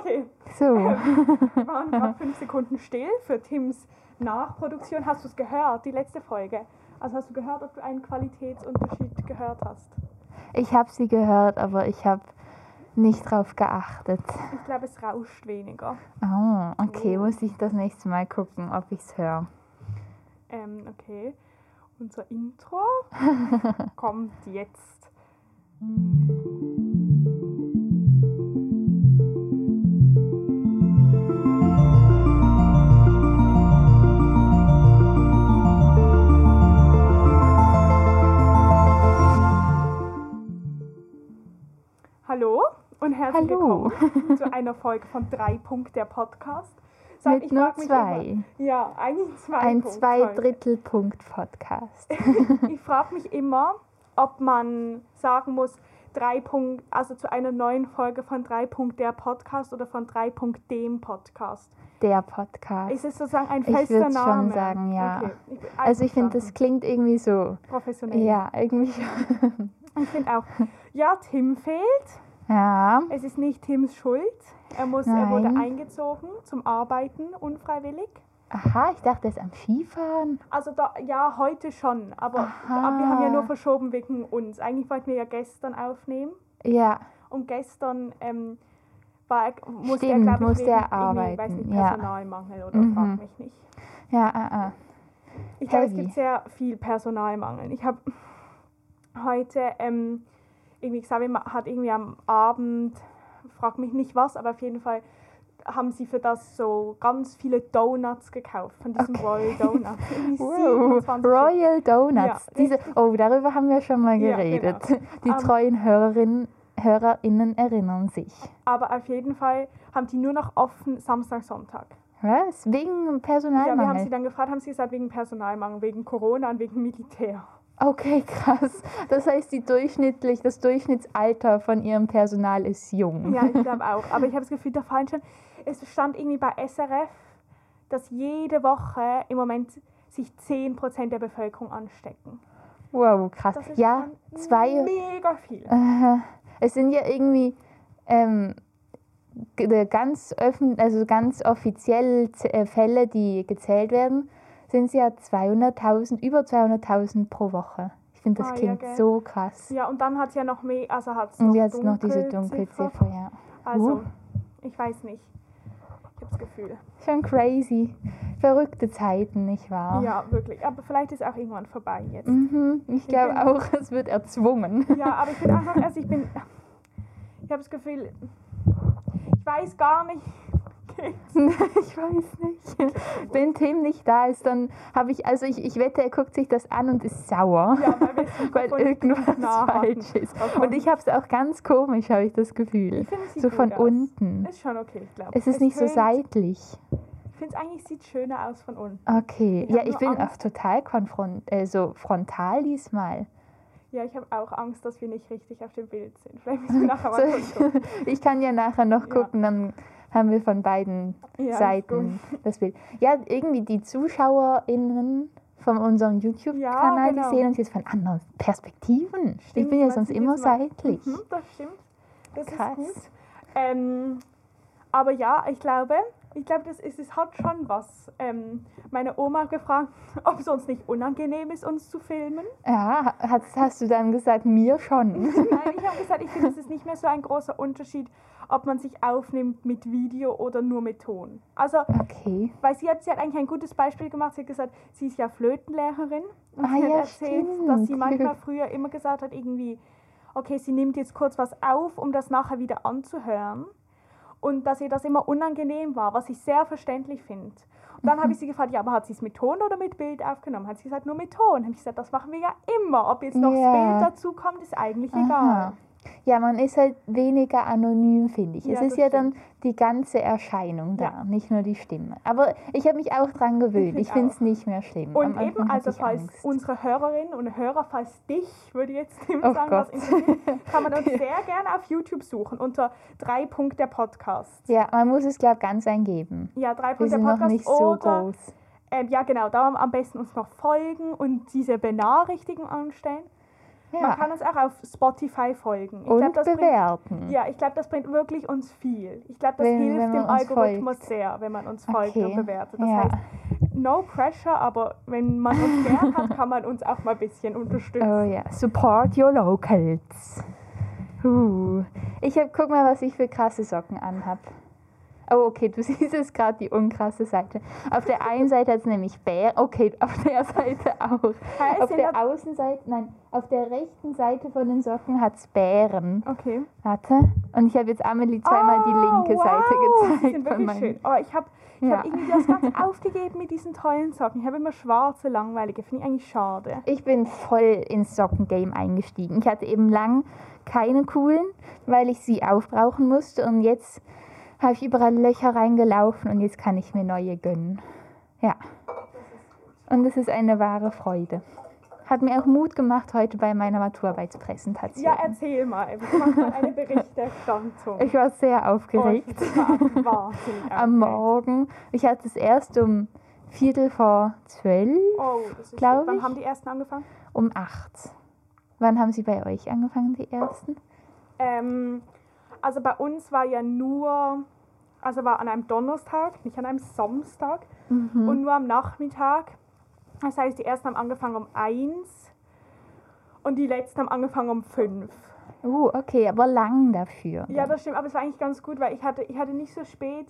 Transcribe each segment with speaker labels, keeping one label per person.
Speaker 1: Okay,
Speaker 2: So.
Speaker 1: wir waren gerade fünf Sekunden still für Tims Nachproduktion. Hast du es gehört, die letzte Folge? Also hast du gehört, ob du einen Qualitätsunterschied gehört hast?
Speaker 2: Ich habe sie gehört, aber ich habe nicht drauf geachtet.
Speaker 1: Ich glaube, es rauscht weniger.
Speaker 2: Oh, okay,
Speaker 1: Oh.
Speaker 2: muss ich das nächste Mal gucken, ob ich es höre.
Speaker 1: Ähm, okay. Unser Intro kommt jetzt. Hallo und herzlich
Speaker 2: Hallo.
Speaker 1: willkommen zu einer Folge von drei Punkt der Podcast. Seit
Speaker 2: Mit nur
Speaker 1: frag mich
Speaker 2: zwei.
Speaker 1: Immer, ja, eigentlich zwei.
Speaker 2: Ein
Speaker 1: Punkt
Speaker 2: zwei. Drittel Punkt Podcast.
Speaker 1: Ich frage mich immer, ob man sagen muss, drei Punkt, also zu einer neuen Folge von drei Punkt der Podcast oder von drei Punkt dem Podcast.
Speaker 2: Der Podcast.
Speaker 1: Ist es sozusagen ein
Speaker 2: Ich
Speaker 1: fester
Speaker 2: würd's schon
Speaker 1: Name?
Speaker 2: sagen, ja.
Speaker 1: Okay. Ich,
Speaker 2: Also ich finde, das klingt irgendwie so.
Speaker 1: professionell.
Speaker 2: Ja, irgendwie schon.
Speaker 1: Ich finde auch. Ja, Tim fehlt.
Speaker 2: Ja.
Speaker 1: Es ist nicht Tims Schuld. Er muss, er wurde eingezogen zum Arbeiten unfreiwillig.
Speaker 2: Aha, ich dachte, er ist am Skifahren.
Speaker 1: Also da, ja, heute schon, aber, aber wir haben ja nur verschoben wegen uns. Eigentlich wollten wir ja gestern aufnehmen.
Speaker 2: Ja,
Speaker 1: Und gestern ähm, war musste
Speaker 2: Stimmt,
Speaker 1: er, glaube ich, wegen
Speaker 2: arbeiten,
Speaker 1: weiß nicht,
Speaker 2: ja.
Speaker 1: Personalmangel oder
Speaker 2: Mhm.
Speaker 1: frag mich nicht.
Speaker 2: ja, ah, ah.
Speaker 1: Ich glaube, es gibt sehr viel Personalmangel. Ich habe heute, ähm, irgendwie Xavier ma- hat irgendwie am Abend, frag mich nicht was, aber auf jeden Fall haben sie für das so ganz viele Donuts gekauft, von diesem
Speaker 2: Okay.
Speaker 1: Royal Donut. Irgendwie
Speaker 2: Wow,
Speaker 1: 27
Speaker 2: Royal Donuts.
Speaker 1: Ja,
Speaker 2: Diese, oh, darüber haben wir schon mal
Speaker 1: Ja,
Speaker 2: geredet.
Speaker 1: genau.
Speaker 2: Die
Speaker 1: Ähm,
Speaker 2: treuen Hörerinnen, HörerInnen erinnern sich.
Speaker 1: Aber auf jeden Fall haben die nur noch offen Samstag, Sonntag.
Speaker 2: Was? Wegen
Speaker 1: Ja, wir haben
Speaker 2: Personalmangel?
Speaker 1: sie dann gefragt, haben sie gesagt, wegen Personalmangel, wegen Corona und wegen Militär.
Speaker 2: Okay, krass. Das heißt, die durchschnittlich, das Durchschnittsalter von ihrem Personal ist jung.
Speaker 1: Ja, ich glaube auch. Aber ich habe das Gefühl, da fallen schon. Es stand irgendwie bei SRF, dass jede Woche im Moment sich 10% der Bevölkerung anstecken.
Speaker 2: Wow, krass.
Speaker 1: Das ist
Speaker 2: Ja, zwei.
Speaker 1: Mega viel.
Speaker 2: Äh, es sind ja irgendwie ähm, g- ganz öffn also ganz offiziell äh, Fälle, die gezählt werden, sind es ja 200.000, über 200.000 pro Woche. Ich finde, das
Speaker 1: Ah, ja,
Speaker 2: klingt
Speaker 1: gell.
Speaker 2: so krass.
Speaker 1: Ja, und dann hat es ja noch mehr, also hat es
Speaker 2: Und
Speaker 1: noch,
Speaker 2: jetzt noch diese
Speaker 1: Dunkelziffer.
Speaker 2: Dunkelziffer, ja.
Speaker 1: Also,
Speaker 2: Uh.
Speaker 1: ich weiß nicht. Ich habe das Gefühl.
Speaker 2: Schon crazy. Verrückte Zeiten, nicht wahr?
Speaker 1: Ja, wirklich. Aber vielleicht ist auch irgendwann vorbei jetzt.
Speaker 2: Mhm, ich glaube auch, es wird erzwungen.
Speaker 1: Ja, aber ich bin einfach, also ich bin, ich habe das Gefühl, ich weiß gar nicht.
Speaker 2: ich weiß nicht. Wenn Tim nicht da ist, dann habe ich, also ich, ich wette, er guckt sich das an und ist sauer.
Speaker 1: Ja, weil es
Speaker 2: weil irgendwas falsch ist. Und ich habe es auch ganz komisch, habe ich das Gefühl.
Speaker 1: Ich es
Speaker 2: So von
Speaker 1: aus.
Speaker 2: unten.
Speaker 1: Ist schon okay, ich glaube.
Speaker 2: Es ist nicht so seitlich.
Speaker 1: Ich finde es eigentlich sieht schöner aus von unten.
Speaker 2: Okay.
Speaker 1: Ich
Speaker 2: ja, ich bin auch
Speaker 1: Angst.
Speaker 2: total konfront äh, so frontal diesmal.
Speaker 1: Ja, ich habe auch Angst, dass wir nicht richtig auf dem Bild sind. Vielleicht müssen wir nachher
Speaker 2: So,
Speaker 1: mal kurz gucken.
Speaker 2: ich kann ja nachher noch
Speaker 1: Ja.
Speaker 2: gucken, dann haben wir von beiden
Speaker 1: Ja,
Speaker 2: Seiten das Bild. Ja, irgendwie die ZuschauerInnen von unserem YouTube-Kanal,
Speaker 1: Ja, genau.
Speaker 2: die sehen uns jetzt von anderen Perspektiven. ich
Speaker 1: Stimmt,
Speaker 2: bin ja sonst immer seitlich.
Speaker 1: Mhm, das stimmt. Das
Speaker 2: Krass.
Speaker 1: ist gut. Ähm, aber ja, ich glaube, ich glaube, das ist, es hat schon was. Ähm, meine Oma hat gefragt, ob es uns nicht unangenehm ist, uns zu filmen.
Speaker 2: Ja, hast, hast du dann gesagt, mir schon.
Speaker 1: Nein, ich habe gesagt, ich finde, es ist nicht mehr so ein großer Unterschied, ob man sich aufnimmt mit Video oder nur mit Ton. Also,
Speaker 2: Okay.
Speaker 1: weil sie hat, sie hat eigentlich ein gutes Beispiel gemacht. Sie hat gesagt, sie ist ja Flötenlehrerin. Und
Speaker 2: Ah
Speaker 1: sie hat
Speaker 2: ja,
Speaker 1: erzählt, dass sie
Speaker 2: stimmt.
Speaker 1: manchmal früher immer gesagt hat, irgendwie, okay, sie nimmt jetzt kurz was auf, um das nachher wieder anzuhören. Und dass ihr das immer unangenehm war, was ich sehr verständlich finde. Und dann
Speaker 2: Mhm.
Speaker 1: habe ich sie gefragt, ja, aber hat sie es mit Ton oder mit Bild aufgenommen? Hat sie gesagt, nur mit Ton. Habe ich gesagt, das machen wir ja immer. Ob jetzt noch
Speaker 2: Ja.
Speaker 1: das Bild dazu kommt, ist eigentlich egal.
Speaker 2: Ja, man ist halt weniger anonym, finde ich.
Speaker 1: Ja,
Speaker 2: es ist ja dann die ganze Erscheinung da,
Speaker 1: Ja.
Speaker 2: nicht nur die Stimme. Aber ich habe mich auch dran gewöhnt. Ich finde es nicht mehr schlimm.
Speaker 1: Und
Speaker 2: Am
Speaker 1: eben, also falls
Speaker 2: Angst.
Speaker 1: unsere Hörerinnen und Hörer, falls dich, würde ich jetzt Tim
Speaker 2: Oh
Speaker 1: sagen, was
Speaker 2: Gott.
Speaker 1: interessiert, kann man uns sehr gerne auf YouTube suchen unter drei Punkt der Podcast.
Speaker 2: Ja, man muss es, glaube ich, ganz eingeben.
Speaker 1: Ja, drei
Speaker 2: Wir
Speaker 1: Punkt der
Speaker 2: sind noch
Speaker 1: Podcast
Speaker 2: nicht so groß.
Speaker 1: Ähm, ja, genau, da am besten uns noch folgen und diese Benachrichtigung anstellen. Man
Speaker 2: Ja.
Speaker 1: kann uns auch auf Spotify folgen. Ich
Speaker 2: Und
Speaker 1: glaub, das bringt,
Speaker 2: bewerten.
Speaker 1: ja, ich glaube, das bringt wirklich uns viel. Ich glaube, das
Speaker 2: Wenn-
Speaker 1: hilft
Speaker 2: wenn
Speaker 1: dem
Speaker 2: man
Speaker 1: Algorithmus
Speaker 2: folgt.
Speaker 1: sehr, wenn man uns folgt und
Speaker 2: Okay.
Speaker 1: bewertet. Das
Speaker 2: Ja.
Speaker 1: heißt, no pressure, aber wenn man uns gern hat, kann man uns auch mal ein bisschen unterstützen.
Speaker 2: Oh ja, support your locals. Uh. Ich hab, guck mal, was ich für krasse Socken anhab. Oh, okay, du siehst es gerade die unkrasse Seite. Auf der einen Seite hat es nämlich Bär. Okay, auf der Seite auch.
Speaker 1: Hä,
Speaker 2: Auf
Speaker 1: sind
Speaker 2: der
Speaker 1: das-
Speaker 2: Außenseite, nein, auf der rechten Seite von den Socken hat es Bären.
Speaker 1: Okay.
Speaker 2: Warte. Und ich habe jetzt Amelie zweimal die linke
Speaker 1: wow,
Speaker 2: Seite
Speaker 1: Die
Speaker 2: gezeigt.
Speaker 1: sind
Speaker 2: von
Speaker 1: wirklich
Speaker 2: meinen-
Speaker 1: schön. Aber ich habe ich
Speaker 2: Ja.
Speaker 1: hab irgendwie das ganz aufgegeben mit diesen tollen Socken. Ich habe immer schwarze, langweilige. Finde ich eigentlich schade.
Speaker 2: Ich bin voll ins Sockengame eingestiegen. Ich hatte eben lang keine coolen, weil ich sie aufbrauchen musste. Und jetzt habe ich überall Löcher reingelaufen und jetzt kann ich mir neue gönnen. Ja. Und es ist eine wahre Freude. Hat mir auch Mut gemacht heute bei meiner Maturarbeitspräsentation.
Speaker 1: Ja, erzähl mal. Mach mal eine Berichterstattung.
Speaker 2: ich war sehr
Speaker 1: Oh,
Speaker 2: aufgeregt.
Speaker 1: ich wahnsinnig
Speaker 2: Am. Morgen. Ich hatte es erst um Viertel vor zwölf,
Speaker 1: Oh, das ist
Speaker 2: Glaub
Speaker 1: schön. Wann
Speaker 2: ich.
Speaker 1: haben die ersten angefangen?
Speaker 2: um acht. Wann haben Sie bei euch angefangen, die ersten?
Speaker 1: Ähm, also bei uns war ja nur, also war an einem Donnerstag, nicht an einem Samstag
Speaker 2: Mhm.
Speaker 1: und nur am Nachmittag. Das heißt, die ersten haben angefangen um eins und die letzten haben angefangen um fünf.
Speaker 2: Uh, okay, aber lang dafür.
Speaker 1: Ja, das stimmt, aber es war eigentlich ganz gut, weil ich hatte, ich hatte nicht so spät,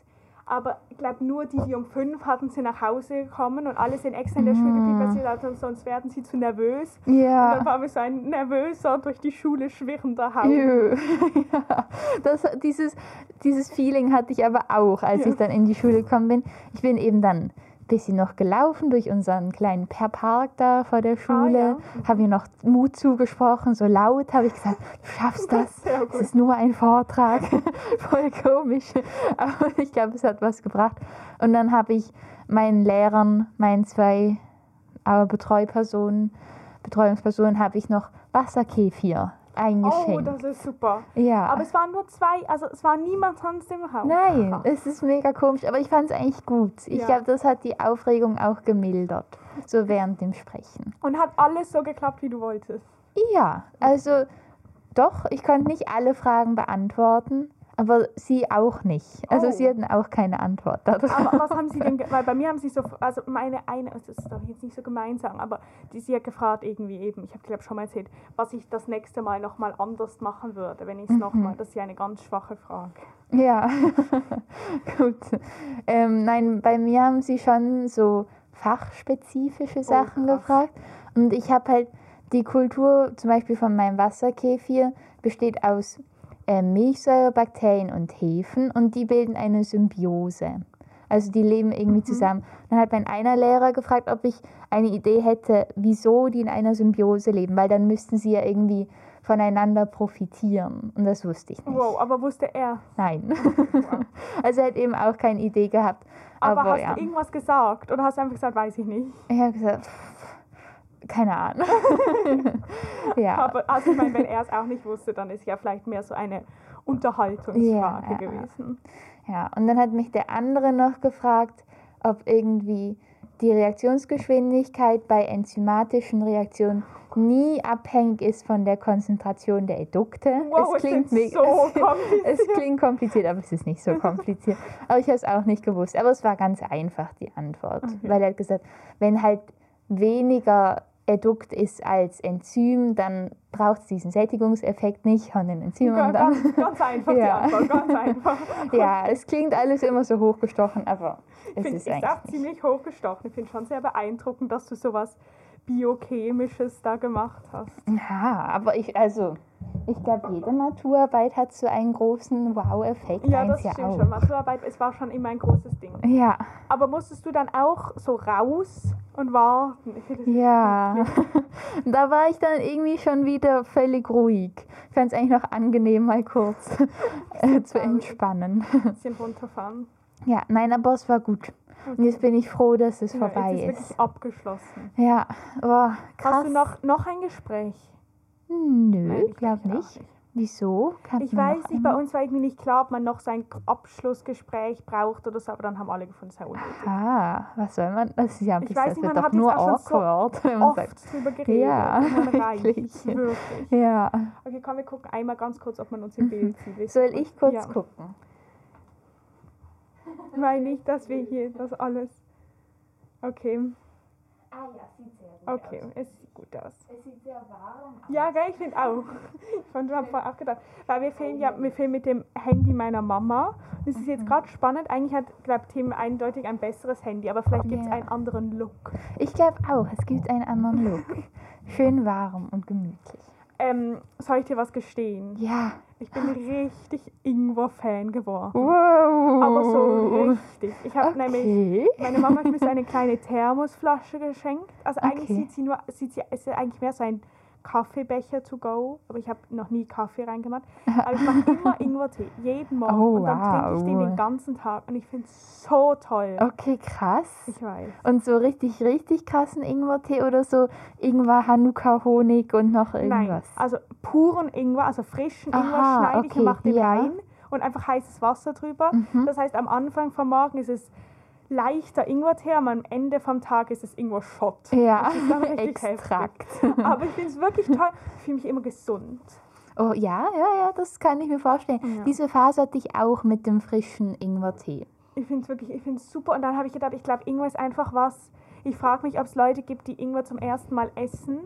Speaker 1: aber ich glaube nur die, die um fünf hatten, sind nach Hause gekommen und alle sind extra in der Schule geblieben, weil sie dachten, sonst werden sie zu nervös. Und dann
Speaker 2: Ja.
Speaker 1: waren wir so ein nervöser, durch die Schule schwirrender.
Speaker 2: Jö. ja. Das, dieses, dieses Feeling hatte ich aber auch, als
Speaker 1: Ja.
Speaker 2: ich dann in die Schule gekommen bin. Ich bin eben dann bisschen noch gelaufen durch unseren kleinen Per- Park da vor der Schule.
Speaker 1: ja.
Speaker 2: Habe mir noch Mut zugesprochen, so laut habe ich gesagt, du schaffst das. Es ist nur ein Vortrag. Voll komisch. Aber ich glaube, es hat was gebracht. Und dann habe ich meinen Lehrern, meinen zwei äh, Betreupersonen, Betreuungspersonen, habe ich noch Wasserkefir
Speaker 1: Oh,
Speaker 2: eingeschenkt.
Speaker 1: das ist super.
Speaker 2: ja.
Speaker 1: Aber es waren nur zwei, also es war niemand sonst im Raum.
Speaker 2: Nein, es ist mega komisch, aber ich fand es eigentlich gut. Ich
Speaker 1: Ja.
Speaker 2: glaube, das hat die Aufregung auch gemildert, so während dem Sprechen.
Speaker 1: Und hat alles so geklappt, wie du wolltest.
Speaker 2: Ja, also doch, ich konnte nicht alle Fragen beantworten, aber sie auch nicht. Also
Speaker 1: Oh.
Speaker 2: sie hatten auch keine Antwort darauf.
Speaker 1: Aber was haben sie denn, weil bei mir haben sie so, also meine eine, das darf ich jetzt nicht so gemein sagen, aber die sie hat gefragt irgendwie eben, ich habe glaube schon mal erzählt, was ich das nächste Mal nochmal anders machen würde, wenn ich es
Speaker 2: Mhm.
Speaker 1: nochmal, das ist ja eine ganz schwache Frage.
Speaker 2: Ja, gut. Ähm, nein, bei mir haben sie schon so fachspezifische Sachen
Speaker 1: krass.
Speaker 2: gefragt. Und ich habe halt die Kultur, zum Beispiel von meinem Wasserkefir, besteht aus äh, Milchsäurebakterien und Hefen und die bilden eine Symbiose. Also die leben irgendwie zusammen. Dann hat mein einer Lehrer gefragt, ob ich eine Idee hätte, wieso die in einer Symbiose leben, weil dann müssten sie ja irgendwie voneinander profitieren. Und das wusste ich nicht.
Speaker 1: Wow, aber wusste er.
Speaker 2: Nein. also er hat eben auch keine Idee gehabt.
Speaker 1: Aber,
Speaker 2: Aber,
Speaker 1: hast
Speaker 2: ja.
Speaker 1: du irgendwas gesagt oder hast du einfach gesagt, weiß ich nicht?
Speaker 2: Ich habe gesagt, keine Ahnung. ja.
Speaker 1: Aber also ich meine, wenn er es auch nicht wusste, dann ist ja vielleicht mehr so eine Unterhaltungsfrage
Speaker 2: Ja.
Speaker 1: gewesen.
Speaker 2: ja. Und dann hat mich der andere noch gefragt, ob irgendwie die Reaktionsgeschwindigkeit bei enzymatischen Reaktionen nie abhängig ist von der Konzentration der Edukte.
Speaker 1: Wow,
Speaker 2: es klingt mega.
Speaker 1: so
Speaker 2: es,
Speaker 1: kompliziert.
Speaker 2: es klingt kompliziert, aber es ist nicht so kompliziert. aber ich habe es auch nicht gewusst. Aber es war ganz einfach die Antwort,
Speaker 1: Okay.
Speaker 2: weil er hat gesagt, wenn halt weniger Edukt ist als Enzym, dann braucht es diesen Sättigungseffekt nicht von den Enzymen.
Speaker 1: Ganz,
Speaker 2: Dann,
Speaker 1: ganz, einfach
Speaker 2: Ja.
Speaker 1: Antwort, ganz einfach.
Speaker 2: ja, es klingt alles immer so hochgestochen, aber es
Speaker 1: Finde
Speaker 2: ist
Speaker 1: ich
Speaker 2: eigentlich nicht.
Speaker 1: ziemlich hochgestochen. Ich finde schon sehr beeindruckend, dass du sowas Biochemisches da gemacht hast.
Speaker 2: Ja, aber ich, also, ich glaube, jede Maturarbeit hat so einen großen Wow-Effekt.
Speaker 1: Ja, das
Speaker 2: ja
Speaker 1: stimmt
Speaker 2: auch.
Speaker 1: schon. Maturarbeit, es war schon immer ein großes Ding.
Speaker 2: Ja,
Speaker 1: Aber musstest du dann auch so raus und warten?
Speaker 2: Ja. da war ich dann irgendwie schon wieder völlig ruhig. Ich fand es eigentlich noch angenehm, mal kurz äh, zu entspannen.
Speaker 1: Ein bisschen runterfahren.
Speaker 2: Ja, nein, aber es war gut. Und jetzt bin ich froh, dass es
Speaker 1: Ja,
Speaker 2: vorbei
Speaker 1: jetzt ist
Speaker 2: ist.
Speaker 1: wirklich abgeschlossen.
Speaker 2: Ja, oh, krass.
Speaker 1: Hast du noch, noch ein Gespräch?
Speaker 2: Nö, ich glaube
Speaker 1: auch
Speaker 2: nicht. Wieso? Kann
Speaker 1: Ich weiß nicht, bei uns war irgendwie nicht klar, ob man noch so ein Abschlussgespräch braucht oder so, aber dann haben alle gefunden, es sei unnötig.
Speaker 2: Ah, was soll man? Das ist ja ein
Speaker 1: Ich
Speaker 2: bisschen,
Speaker 1: weiß
Speaker 2: das
Speaker 1: nicht, man hat jetzt
Speaker 2: nur
Speaker 1: auch schon so
Speaker 2: awkward, wenn man sagt.
Speaker 1: Oft drüber geredet.
Speaker 2: Ja, wirklich.
Speaker 1: wirklich.
Speaker 2: Ja.
Speaker 1: Okay, komm, wir gucken einmal ganz kurz, ob man uns im Bild sieht.
Speaker 2: Soll ich kurz
Speaker 1: ja.
Speaker 2: gucken?
Speaker 1: Weil nicht, dass wir hier das alles. Okay,
Speaker 2: Ah ja, sieht sehr gut
Speaker 1: okay, es sieht gut aus.
Speaker 2: Es sieht sehr warm aus.
Speaker 1: Ja, gell, ich finde auch. Ich fand, habe vorher auch gedacht. Weil wir filmen ja wir filmen mit dem Handy meiner Mama. Das ist
Speaker 2: Mhm.
Speaker 1: jetzt gerade spannend. Eigentlich hat, glaube Tim eindeutig ein besseres Handy, aber vielleicht gibt es
Speaker 2: Ja.
Speaker 1: einen anderen Look.
Speaker 2: Ich glaube auch, es gibt einen anderen Look. Schön warm und gemütlich.
Speaker 1: Ähm, soll ich dir was gestehen?
Speaker 2: Ja.
Speaker 1: Ich bin richtig Ingwer-Fan geworden.
Speaker 2: Wow.
Speaker 1: Aber so richtig. Ich habe nämlich
Speaker 2: Okay.
Speaker 1: Meine Mama hat mir so eine kleine Thermosflasche geschenkt. Also eigentlich
Speaker 2: Okay.
Speaker 1: sieht sie nur, sieht sie, ist eigentlich mehr so ein Kaffeebecher to go, aber ich habe noch nie Kaffee reingemacht. Aber ich mache immer Ingwertee, jeden Morgen.
Speaker 2: Oh,
Speaker 1: und dann trinke ich den
Speaker 2: wow.
Speaker 1: den ganzen Tag und ich finde es so toll.
Speaker 2: Okay, krass.
Speaker 1: Ich weiß.
Speaker 2: Und so richtig, richtig krassen Ingwertee oder so Ingwer, Hanukkah, Honig und noch
Speaker 1: Nein,
Speaker 2: irgendwas?
Speaker 1: also puren Ingwer, also frischen Ingwer
Speaker 2: Aha,
Speaker 1: schneide ich und
Speaker 2: okay,
Speaker 1: mache den
Speaker 2: ja.
Speaker 1: rein und einfach heißes Wasser drüber.
Speaker 2: Mhm.
Speaker 1: Das heißt, am Anfang vom Morgen ist es leichter Ingwertee, aber am Ende vom Tag ist es Ingwer-Shot.
Speaker 2: Ja,
Speaker 1: ist dann richtig
Speaker 2: Extrakt.
Speaker 1: Aber ich finde es wirklich toll. Ich fühle mich immer gesund.
Speaker 2: Oh ja, ja, ja, das kann ich mir vorstellen.
Speaker 1: Ja.
Speaker 2: Diese Phase hatte ich auch mit dem frischen Ingwertee.
Speaker 1: Ich finde es wirklich, ich finde es super. Und dann habe ich gedacht, ich glaube, Ingwer ist einfach was. Ich frage mich, ob es Leute gibt, die Ingwer zum ersten Mal essen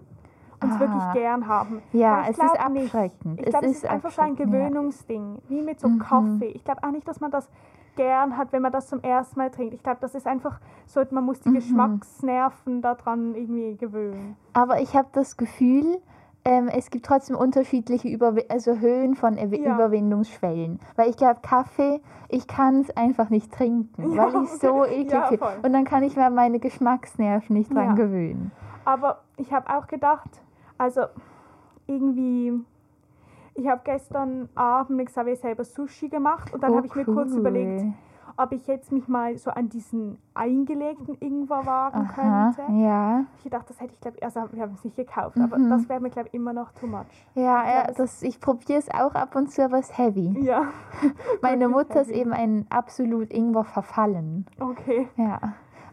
Speaker 1: und es
Speaker 2: Ah.
Speaker 1: wirklich gern haben.
Speaker 2: Ja, es ist
Speaker 1: nicht.
Speaker 2: abschreckend.
Speaker 1: Ich
Speaker 2: Es
Speaker 1: glaube, es
Speaker 2: ist
Speaker 1: ist einfach so ein
Speaker 2: abschreckend, ja.
Speaker 1: Gewöhnungsding, wie mit so
Speaker 2: Mhm.
Speaker 1: Kaffee. Ich glaube auch nicht, dass man das gern hat, wenn man das zum ersten Mal trinkt. Ich glaube, das ist einfach so, man muss die
Speaker 2: Mhm.
Speaker 1: Geschmacksnerven daran irgendwie gewöhnen.
Speaker 2: Aber ich habe das Gefühl, ähm, es gibt trotzdem unterschiedliche Überwi also Höhen von Ew
Speaker 1: Ja.
Speaker 2: Überwindungsschwellen. Weil ich glaube, Kaffee, ich kann es einfach nicht trinken,
Speaker 1: Ja,
Speaker 2: weil ich so eklig
Speaker 1: Ja,
Speaker 2: finde. Und dann kann ich mir meine Geschmacksnerven nicht dran gewöhnen.
Speaker 1: Aber ich habe auch gedacht, also irgendwie, ich habe gestern Abend, ich habe selber Sushi gemacht und dann
Speaker 2: Oh,
Speaker 1: habe ich mir kurz überlegt, ob ich jetzt mich mal so an diesen eingelegten Ingwer wagen
Speaker 2: Aha,
Speaker 1: könnte.
Speaker 2: ja.
Speaker 1: Ich dachte, das hätte ich glaube, also wir haben es nicht gekauft, aber
Speaker 2: Mhm.
Speaker 1: das wäre mir glaube ich immer noch too much.
Speaker 2: Ja,
Speaker 1: glaub,
Speaker 2: ja das, ich probiere es auch ab und zu, aber es ist heavy.
Speaker 1: Ja,
Speaker 2: Meine Mutter ist
Speaker 1: heavy.
Speaker 2: eben ein absolut Ingwer verfallen.
Speaker 1: okay.
Speaker 2: Ja.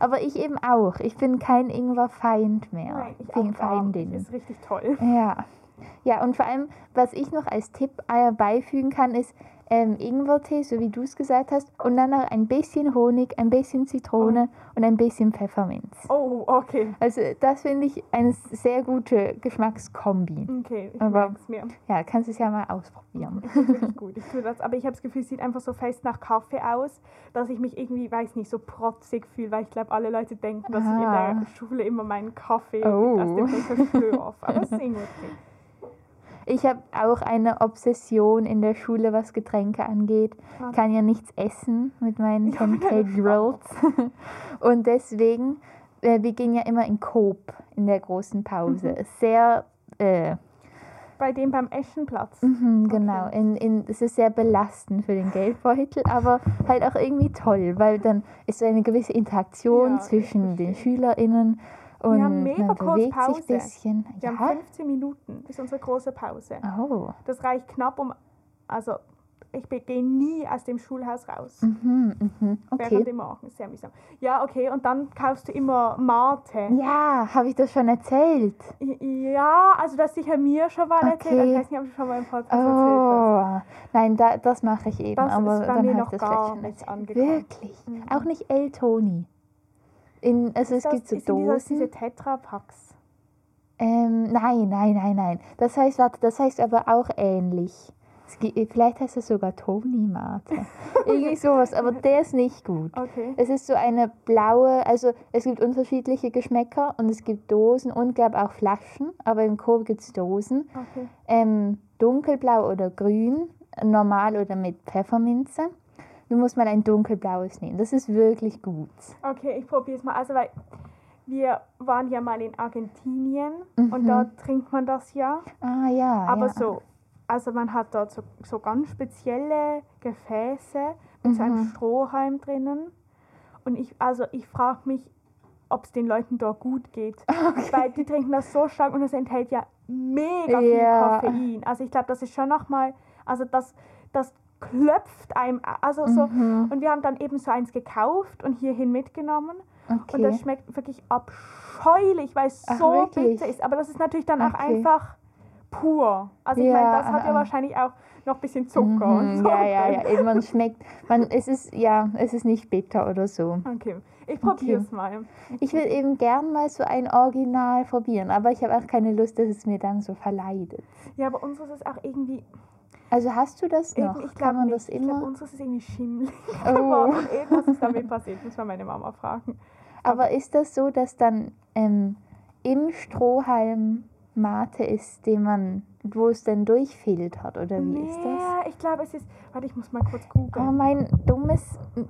Speaker 2: Aber ich eben auch. Ich bin kein Ingwer-Feind mehr.
Speaker 1: Nein, ich
Speaker 2: ich bin. Feindin.
Speaker 1: Das ist richtig toll.
Speaker 2: Ja. Ja, und vor allem, was ich noch als Tipp äh, beifügen kann, ist ähm, Ingwertee, so wie du es gesagt hast, und dann noch ein bisschen Honig, ein bisschen Zitrone und ein bisschen Pfefferminz.
Speaker 1: Oh, okay.
Speaker 2: Also das finde ich eine sehr gute Geschmackskombi.
Speaker 1: Okay, ich
Speaker 2: Aber-
Speaker 1: mir.
Speaker 2: Ja, kannst du es ja mal ausprobieren.
Speaker 1: Ich wirklich gut. Ich tue das. Aber ich habe das Gefühl, es sieht einfach so fest nach Kaffee aus, dass ich mich irgendwie, weiß nicht, so protzig fühle, weil ich glaube, alle Leute denken, dass ich in
Speaker 2: Ah.
Speaker 1: der Schule immer meinen Kaffee
Speaker 2: Oh.
Speaker 1: aus dem Becher schlürfe. Aber es ist okay.
Speaker 2: Ich habe auch eine Obsession in der Schule, was Getränke angeht.
Speaker 1: Was?
Speaker 2: Kann ja nichts essen mit meinen
Speaker 1: Ja, mit
Speaker 2: 10k
Speaker 1: deiner
Speaker 2: Grills. Und deswegen, äh, wir gehen ja immer in Coop in der großen Pause.
Speaker 1: Mhm.
Speaker 2: Sehr, äh,
Speaker 1: Bei dem beim Eschenplatz.
Speaker 2: mhm, genau. In, in, es ist sehr belastend für den Geldbeutel, aber halt auch irgendwie toll, weil dann ist so eine gewisse Interaktion
Speaker 1: Ja, ich
Speaker 2: zwischen den. SchülerInnen und
Speaker 1: haben mega kurz Pause.
Speaker 2: bisschen.
Speaker 1: Wir
Speaker 2: Ja.
Speaker 1: haben 15 Minuten, das ist unsere große Pause.
Speaker 2: Oh.
Speaker 1: Das reicht knapp um, also ich gehe nie aus dem Schulhaus raus.
Speaker 2: Mhm, mhm.
Speaker 1: Während
Speaker 2: Okay.
Speaker 1: dem Morgen, sehr mühsam. Ja, okay, und dann kaufst du immer Mate.
Speaker 2: Ja, habe ich das schon erzählt?
Speaker 1: Ja, also das sicher mir schon mal erzählt.
Speaker 2: Okay.
Speaker 1: Ich weiß nicht, ob du schon mal im Podcast erzählt hast.
Speaker 2: Oh, nein, da, das mache ich eben.
Speaker 1: Das
Speaker 2: aber
Speaker 1: ist bei
Speaker 2: dann
Speaker 1: mir
Speaker 2: habe
Speaker 1: noch
Speaker 2: ich das
Speaker 1: gar nicht
Speaker 2: erzählt.
Speaker 1: angekommen.
Speaker 2: Wirklich?
Speaker 1: Mhm.
Speaker 2: Auch nicht El Toni. In, also es
Speaker 1: Ist das-
Speaker 2: gibt so
Speaker 1: ist
Speaker 2: Dosen.
Speaker 1: diese Tetrapacks.
Speaker 2: Ähm, nein, nein, nein, nein. Das heißt, warte, das heißt aber auch ähnlich. Es gi- Vielleicht heißt es sogar Toni Mate. Irgendwie sowas, aber der ist nicht gut.
Speaker 1: Okay.
Speaker 2: Es ist so eine blaue, also es gibt unterschiedliche Geschmäcker und es gibt Dosen und gab auch Flaschen, aber im Coop gibt es Dosen.
Speaker 1: Okay.
Speaker 2: ähm, dunkelblau oder grün, normal oder mit Pfefferminze. Du musst mal ein dunkelblaues nehmen. Das ist wirklich gut.
Speaker 1: Okay, ich probiere es mal. Also, weil wir waren ja mal in Argentinien und
Speaker 2: Mhm.
Speaker 1: dort trinkt man das ja.
Speaker 2: Ah ja.
Speaker 1: Aber
Speaker 2: ja.
Speaker 1: so, also man hat dort so, so ganz spezielle Gefäße mit so einem
Speaker 2: Mhm.
Speaker 1: Strohhalm drinnen. Und ich, also ich frage mich, ob es den Leuten dort gut geht. Weil die trinken das so stark und es enthält ja mega viel
Speaker 2: Ja.
Speaker 1: Koffein. Also ich glaube, das ist schon nochmal, also das, das klopft einem, also so.
Speaker 2: Mhm.
Speaker 1: Und wir haben dann eben so eins gekauft und hierhin mitgenommen. Und
Speaker 2: Okay.
Speaker 1: das schmeckt wirklich abscheulich, weil es so bitter ist. Aber das ist natürlich dann auch
Speaker 2: Okay.
Speaker 1: einfach pur. Also ich
Speaker 2: Ja,
Speaker 1: meine, das hat ja
Speaker 2: ah.
Speaker 1: wahrscheinlich auch noch ein bisschen Zucker und
Speaker 2: Mhm,
Speaker 1: so.
Speaker 2: ja, ja, ja. Eben, man schmeckt, man, es ist, ja, es ist nicht bitter oder so.
Speaker 1: Okay, ich probiere es mal.
Speaker 2: Ich will eben gern mal so ein Original probieren, aber ich habe auch keine Lust, dass es mir dann so verleidet.
Speaker 1: Ja, aber unseres ist auch irgendwie,
Speaker 2: Also hast du das noch?
Speaker 1: irgendwie ich
Speaker 2: Kann
Speaker 1: glaube
Speaker 2: man
Speaker 1: nicht.
Speaker 2: das
Speaker 1: Ich glaube,
Speaker 2: immer?
Speaker 1: unseres ist irgendwie schimmelig
Speaker 2: Oh.
Speaker 1: geworden. Irgendwas ist damit passiert, muss man meine Mama fragen.
Speaker 2: Aber ist das so, dass dann ähm, im Strohhalm Mate ist, den man, wo es dann durchfiltert oder wie ist das?
Speaker 1: Nee, ich glaube, es ist, warte, ich muss mal kurz
Speaker 2: Oh,
Speaker 1: googeln.
Speaker 2: mein dummes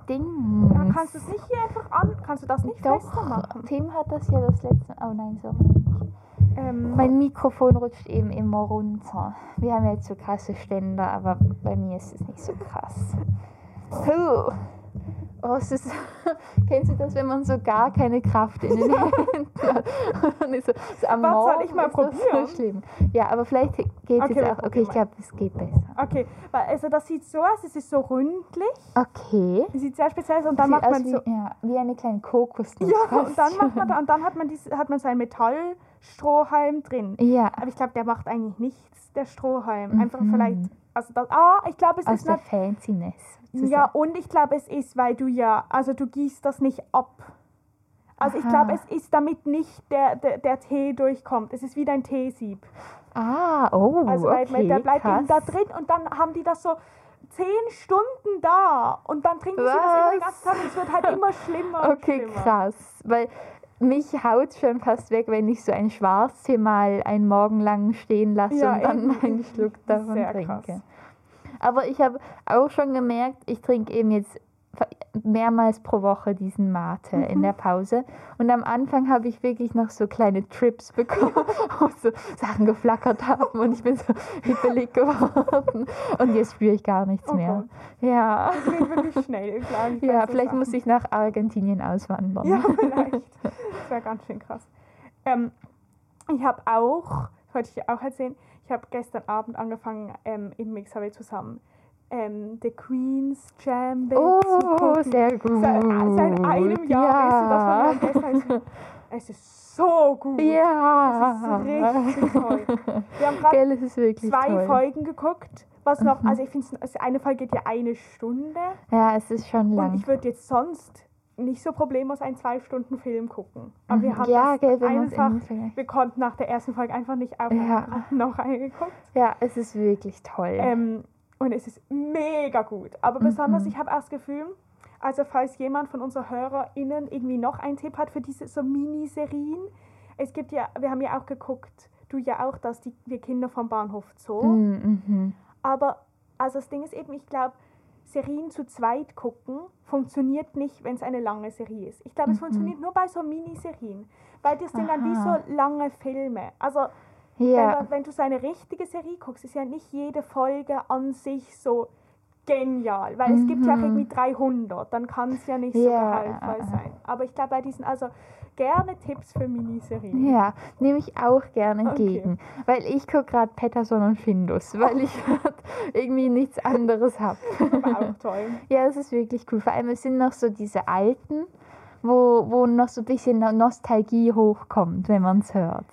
Speaker 2: Ding.
Speaker 1: Ja, kannst du es nicht hier einfach an, kannst du das nicht fester
Speaker 2: Doch,
Speaker 1: machen?
Speaker 2: Tim hat das ja das letzte Oh nein, so nicht.
Speaker 1: Ähm,
Speaker 2: Mein Mikrofon rutscht eben immer runter. Wir haben ja jetzt so krasse Ständer, aber bei mir ist es nicht so krass. Huh. Oh, es ist, kennst du das, wenn man so gar keine Kraft in den Händen hat? Und ist so, so am
Speaker 1: Was, soll ich mal
Speaker 2: ist das
Speaker 1: probieren?
Speaker 2: so schlimm. Ja, aber vielleicht geht
Speaker 1: Okay,
Speaker 2: es
Speaker 1: wir
Speaker 2: auch. Okay, ich glaube, es geht besser.
Speaker 1: okay, also das sieht so aus, es ist so ründlich,
Speaker 2: Okay.
Speaker 1: es sieht sehr speziell aus und dann
Speaker 2: Sieht
Speaker 1: macht man
Speaker 2: wie,
Speaker 1: so,
Speaker 2: ja, wie eine kleine Kokosnuss.
Speaker 1: ja, und dann macht man da, und dann hat man hat man so einen Metallstrohhalm drin.
Speaker 2: Ja,
Speaker 1: Aber ich glaube, der macht eigentlich nichts, der Strohhalm. Einfach
Speaker 2: Mhm.
Speaker 1: vielleicht, also das, ah, ich glaube, es
Speaker 2: aus
Speaker 1: ist
Speaker 2: der Fanciness.
Speaker 1: ja, und ich glaube, es ist, weil du ja, also du gießt das nicht ab. Also ich
Speaker 2: Aha.
Speaker 1: glaube, es ist damit nicht der, der, der Tee durchkommt. Es ist wie dein Teesieb.
Speaker 2: Ah, oh,
Speaker 1: Also weil,
Speaker 2: okay,
Speaker 1: weil der bleibt eben da drin und dann haben die das so zehn Stunden da und dann trinken sie das immer den ganzen
Speaker 2: Was?
Speaker 1: Tag und es wird halt immer schlimmer.
Speaker 2: Okay,
Speaker 1: schlimmer.
Speaker 2: krass. Weil mich haut schon fast weg, wenn ich so ein Schwarztee mal einen Morgen lang stehen lasse
Speaker 1: Ja,
Speaker 2: und dann einen Schluck davon
Speaker 1: Sehr
Speaker 2: trinke.
Speaker 1: krass.
Speaker 2: Aber ich habe auch schon gemerkt, ich trinke eben jetzt mehrmals pro Woche diesen Mate
Speaker 1: Mhm.
Speaker 2: in der Pause. Und am Anfang habe ich wirklich noch so kleine Trips bekommen, wo so Sachen geflackert haben und ich bin so hippelig geworden. Und jetzt spüre ich gar nichts
Speaker 1: Oh
Speaker 2: mehr. Ja.
Speaker 1: Das geht wirklich schnell, bei
Speaker 2: Ja,
Speaker 1: so
Speaker 2: vielleicht
Speaker 1: Sachen.
Speaker 2: muss ich nach Argentinien auswandern.
Speaker 1: Ja, vielleicht. Das wäre ganz schön krass. Ähm, ich habe auch, wollte ich dir auch erzählen, ich habe gestern Abend angefangen, ähm, in Mixaway zusammen ähm, The Queen's zu
Speaker 2: Oh,
Speaker 1: gucken.
Speaker 2: sehr gut.
Speaker 1: Seit, seit einem Jahr, weißt du, das
Speaker 2: ja.
Speaker 1: mir gestern. Es ist so gut.
Speaker 2: Ja.
Speaker 1: Es ist richtig toll. Wir haben gerade zwei
Speaker 2: toll. Mhm.
Speaker 1: Folgen geguckt. Was noch, also ich finde, eine Folge geht ja eine Stunde.
Speaker 2: Ja, es ist schon
Speaker 1: Und
Speaker 2: lang.
Speaker 1: ich würde jetzt sonst nicht so problemlos einen zwei Stunden Film gucken. Aber wir
Speaker 2: Mhm.
Speaker 1: haben
Speaker 2: ja, gell,
Speaker 1: einfach,
Speaker 2: irgendwie-
Speaker 1: wir konnten nach der ersten Folge einfach nicht.
Speaker 2: Ja.
Speaker 1: Wir noch eine geguckt.
Speaker 2: Ja, es ist wirklich toll.
Speaker 1: Ähm, und es ist mega gut. Aber
Speaker 2: Mhm.
Speaker 1: besonders, ich habe auch das Gefühl, also falls jemand von unseren HörerInnen irgendwie noch einen Tipp hat für diese so Miniserien, es gibt ja, wir haben ja auch geguckt, du ja auch, dass die wir Kinder vom Bahnhof Zoo.
Speaker 2: Mhm, mhm.
Speaker 1: Aber also das Ding ist eben, ich glaube, Serien zu zweit gucken funktioniert nicht, wenn es eine lange Serie ist. Ich glaube, es funktioniert nur bei so Miniserien, weil das sind dann wie so lange Filme. Also
Speaker 2: Ja,
Speaker 1: du- wenn du so eine richtige Serie guckst, ist ja nicht jede Folge an sich so genial, weil es gibt ja auch
Speaker 2: Mhm.
Speaker 1: irgendwie 300, dann kann es ja nicht so
Speaker 2: Ja,
Speaker 1: gehaltvoll sein. Aber ich glaube, bei diesen, also gerne Tipps für Miniserien.
Speaker 2: ja, nehme ich auch gerne
Speaker 1: Okay.
Speaker 2: entgegen. Weil ich gucke gerade Patterson und Findus, weil ich irgendwie nichts anderes habe.
Speaker 1: Auch toll.
Speaker 2: Ja, das ist wirklich cool. Vor allem es sind noch so diese alten, wo, wo noch so ein bisschen Nostalgie hochkommt, wenn man es hört.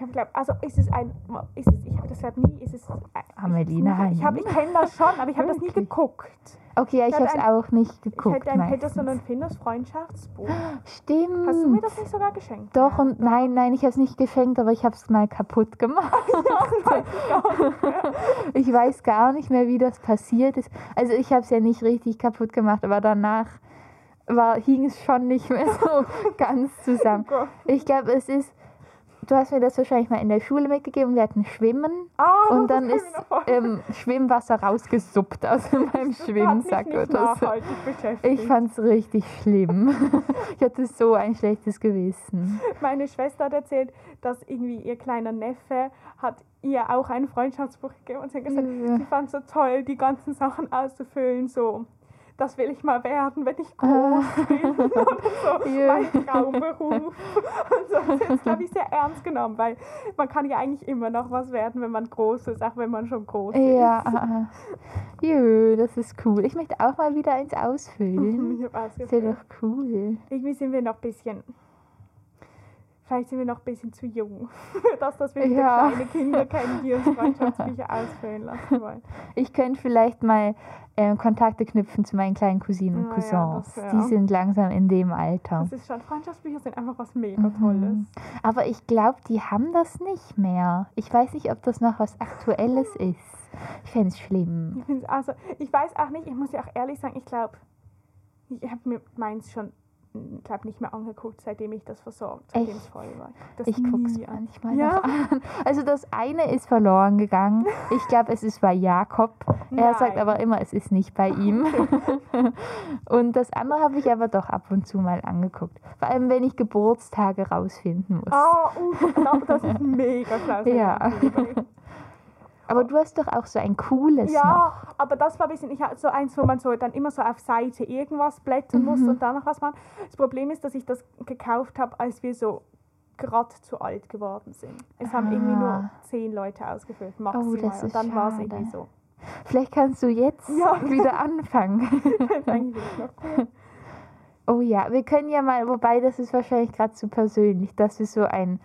Speaker 1: Ich habe glaube, also ist es ein, ist es, ich habe das glaube nie, ist es ein-
Speaker 2: Amelie,
Speaker 1: ich. Ich, hab- ich kenne das schon, aber ich habe das nie geguckt.
Speaker 2: Okay, ja, ich
Speaker 1: Ich
Speaker 2: habe
Speaker 1: hatte
Speaker 2: es
Speaker 1: ein-
Speaker 2: auch nicht
Speaker 1: Ich
Speaker 2: geguckt.
Speaker 1: hätte ein
Speaker 2: meistens.
Speaker 1: Peterson und Findus Freundschaftsbuch.
Speaker 2: Stimmt.
Speaker 1: Hast du mir das nicht sogar geschenkt?
Speaker 2: Doch und nein, nein, ich habe es nicht geschenkt, aber ich habe es mal kaputt gemacht. ich weiß gar nicht mehr, wie das passiert ist. Also ich habe es ja nicht richtig kaputt gemacht, aber danach war, hing es schon nicht mehr so ganz zusammen.
Speaker 1: Gott.
Speaker 2: Ich glaube, es ist, du hast mir das wahrscheinlich mal in der Schule mitgegeben, wir hatten Schwimmen
Speaker 1: Ah,
Speaker 2: und
Speaker 1: das
Speaker 2: dann ist ähm, Schwimmwasser rausgesuppt aus meinem Schwimmsack
Speaker 1: mich nicht
Speaker 2: oder so. Ich fand es richtig schlimm. ich hatte so ein schlechtes Gewissen.
Speaker 1: Meine Schwester hat erzählt, dass irgendwie ihr kleiner Neffe hat ihr auch ein Freundschaftsbuch gegeben und sie hat gesagt,
Speaker 2: Ja.
Speaker 1: sie fand es so toll, die ganzen Sachen auszufüllen, so das will ich mal werden, wenn ich groß bin oder so,
Speaker 2: Ja.
Speaker 1: mein Traumberuf. Und so das ist jetzt, glaube ich, sehr ernst genommen, weil man kann ja eigentlich immer noch was werden, wenn man groß ist, auch wenn man schon groß ist.
Speaker 2: Ja. Jö, das ist cool. Ich möchte auch mal wieder eins ausfüllen.
Speaker 1: Ich habe
Speaker 2: Das wäre
Speaker 1: ausgefüllt.
Speaker 2: doch cool.
Speaker 1: Irgendwie sind wir noch ein bisschen, vielleicht sind wir noch ein bisschen zu jung, für das, dass wir
Speaker 2: Ja.
Speaker 1: kleine Kinder kennen, die uns Freundschaftsbücher ausfüllen lassen wollen.
Speaker 2: Ich könnte vielleicht mal ähm, Kontakte knüpfen zu meinen kleinen Cousinen und
Speaker 1: Na ja,
Speaker 2: Cousins.
Speaker 1: das wär-
Speaker 2: Die sind langsam in dem Alter.
Speaker 1: Das ist schon, Freundschaftsbücher sind einfach was mega
Speaker 2: Mhm.
Speaker 1: Tolles.
Speaker 2: Aber ich glaube, die haben das nicht mehr. Ich weiß nicht, ob das noch was Aktuelles ist. Ich fände es schlimm.
Speaker 1: Ich, also, ich weiß auch nicht, ich muss ja auch ehrlich sagen, ich glaube, ich habe mir meins schon, glaube nicht mehr angeguckt, seitdem ich das versorgt, seitdem es
Speaker 2: Echt?
Speaker 1: voll war. Das
Speaker 2: Ich gucke es manchmal
Speaker 1: Ja.
Speaker 2: noch an. Also das eine ist verloren gegangen. Ich glaube, es ist bei Jakob. Er sagt
Speaker 1: Nein.
Speaker 2: aber immer, es ist nicht bei ihm. und das andere habe ich aber doch ab und zu mal angeguckt. Vor allem, wenn ich Geburtstage rausfinden muss.
Speaker 1: Ah, uh, das ist mega klasse.
Speaker 2: Ja. Aber du hast doch auch so ein cooles noch.
Speaker 1: Ja, aber das war ein bisschen, ich hatte so eins, wo man so dann immer so auf Seite irgendwas blättern muss
Speaker 2: Mhm.
Speaker 1: und dann noch was machen. Das Problem ist, dass ich das gekauft habe, als wir so gerade zu alt geworden sind. Es haben irgendwie nur
Speaker 2: Ah.
Speaker 1: zehn Leute ausgefüllt, maximal.
Speaker 2: das ist
Speaker 1: und dann war es irgendwie so.
Speaker 2: Vielleicht kannst du jetzt
Speaker 1: Ja.
Speaker 2: wieder anfangen.
Speaker 1: Noch.
Speaker 2: Oh ja, wir können ja mal, wobei das ist wahrscheinlich gerade zu persönlich, dass wir so ein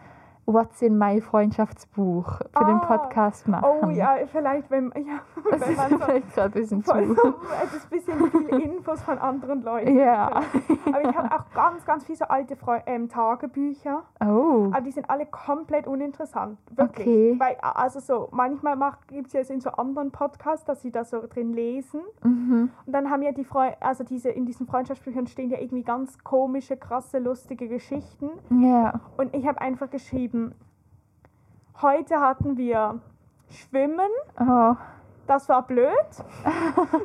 Speaker 2: What's in my Freundschaftsbuch für den
Speaker 1: Ah.
Speaker 2: Podcast machen.
Speaker 1: Oh ja, vielleicht, wenn, ja,
Speaker 2: Das
Speaker 1: wenn
Speaker 2: ist
Speaker 1: man so
Speaker 2: vielleicht gerade ein bisschen zu.
Speaker 1: es ist ein bisschen viel Infos von anderen Leuten.
Speaker 2: Ja.
Speaker 1: Aber ich habe auch ganz, ganz viele so alte Freu ähm, Tagebücher.
Speaker 2: Oh.
Speaker 1: Aber die sind alle komplett uninteressant. Wirklich.
Speaker 2: Okay.
Speaker 1: Weil, also so, manchmal gibt es ja so in so anderen Podcasts, dass sie da so drin lesen.
Speaker 2: Mhm.
Speaker 1: Und dann haben ja die Freu also diese, in diesen Freundschaftsbüchern stehen ja irgendwie ganz komische, krasse, lustige Geschichten.
Speaker 2: Ja.
Speaker 1: Und ich habe einfach geschrieben, heute hatten wir Schwimmen,
Speaker 2: Oh.
Speaker 1: das war blöd.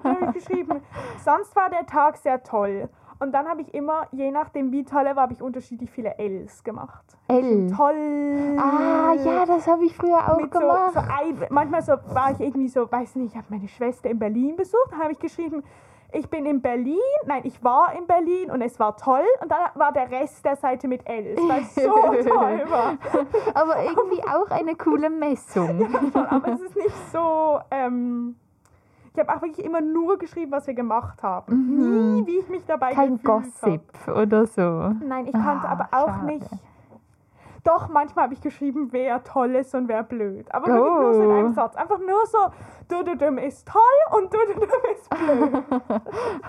Speaker 1: dann habe ich geschrieben, sonst war der Tag sehr toll. Und dann habe ich immer, je nachdem wie toll er war, habe ich unterschiedlich viele Ls gemacht.
Speaker 2: L.
Speaker 1: Toll.
Speaker 2: Ah, ja, das habe ich früher auch
Speaker 1: Mit so,
Speaker 2: gemacht.
Speaker 1: so ein, manchmal so war ich irgendwie so, weiß nicht, ich habe meine Schwester in Berlin besucht, dann habe ich geschrieben, ich bin in Berlin, nein, ich war in Berlin und es war toll und dann war der Rest der Seite mit Ls, weil es so toll war.
Speaker 2: Aber irgendwie auch eine coole Messung.
Speaker 1: Schon, aber es ist nicht so, ähm, ich habe auch wirklich immer nur geschrieben, was wir gemacht haben. Nie, wie ich mich dabei
Speaker 2: Mhm. Kein
Speaker 1: gefühlt
Speaker 2: Gossip oder so.
Speaker 1: Habe. Nein, ich kannte
Speaker 2: Ah,
Speaker 1: aber auch
Speaker 2: schade.
Speaker 1: nicht. Doch, manchmal habe ich geschrieben, wer toll ist und wer blöd. Aber wirklich nur so in
Speaker 2: Oh.
Speaker 1: einem Satz. Einfach nur so, du, du, du ist toll und du, du, du ist blöd.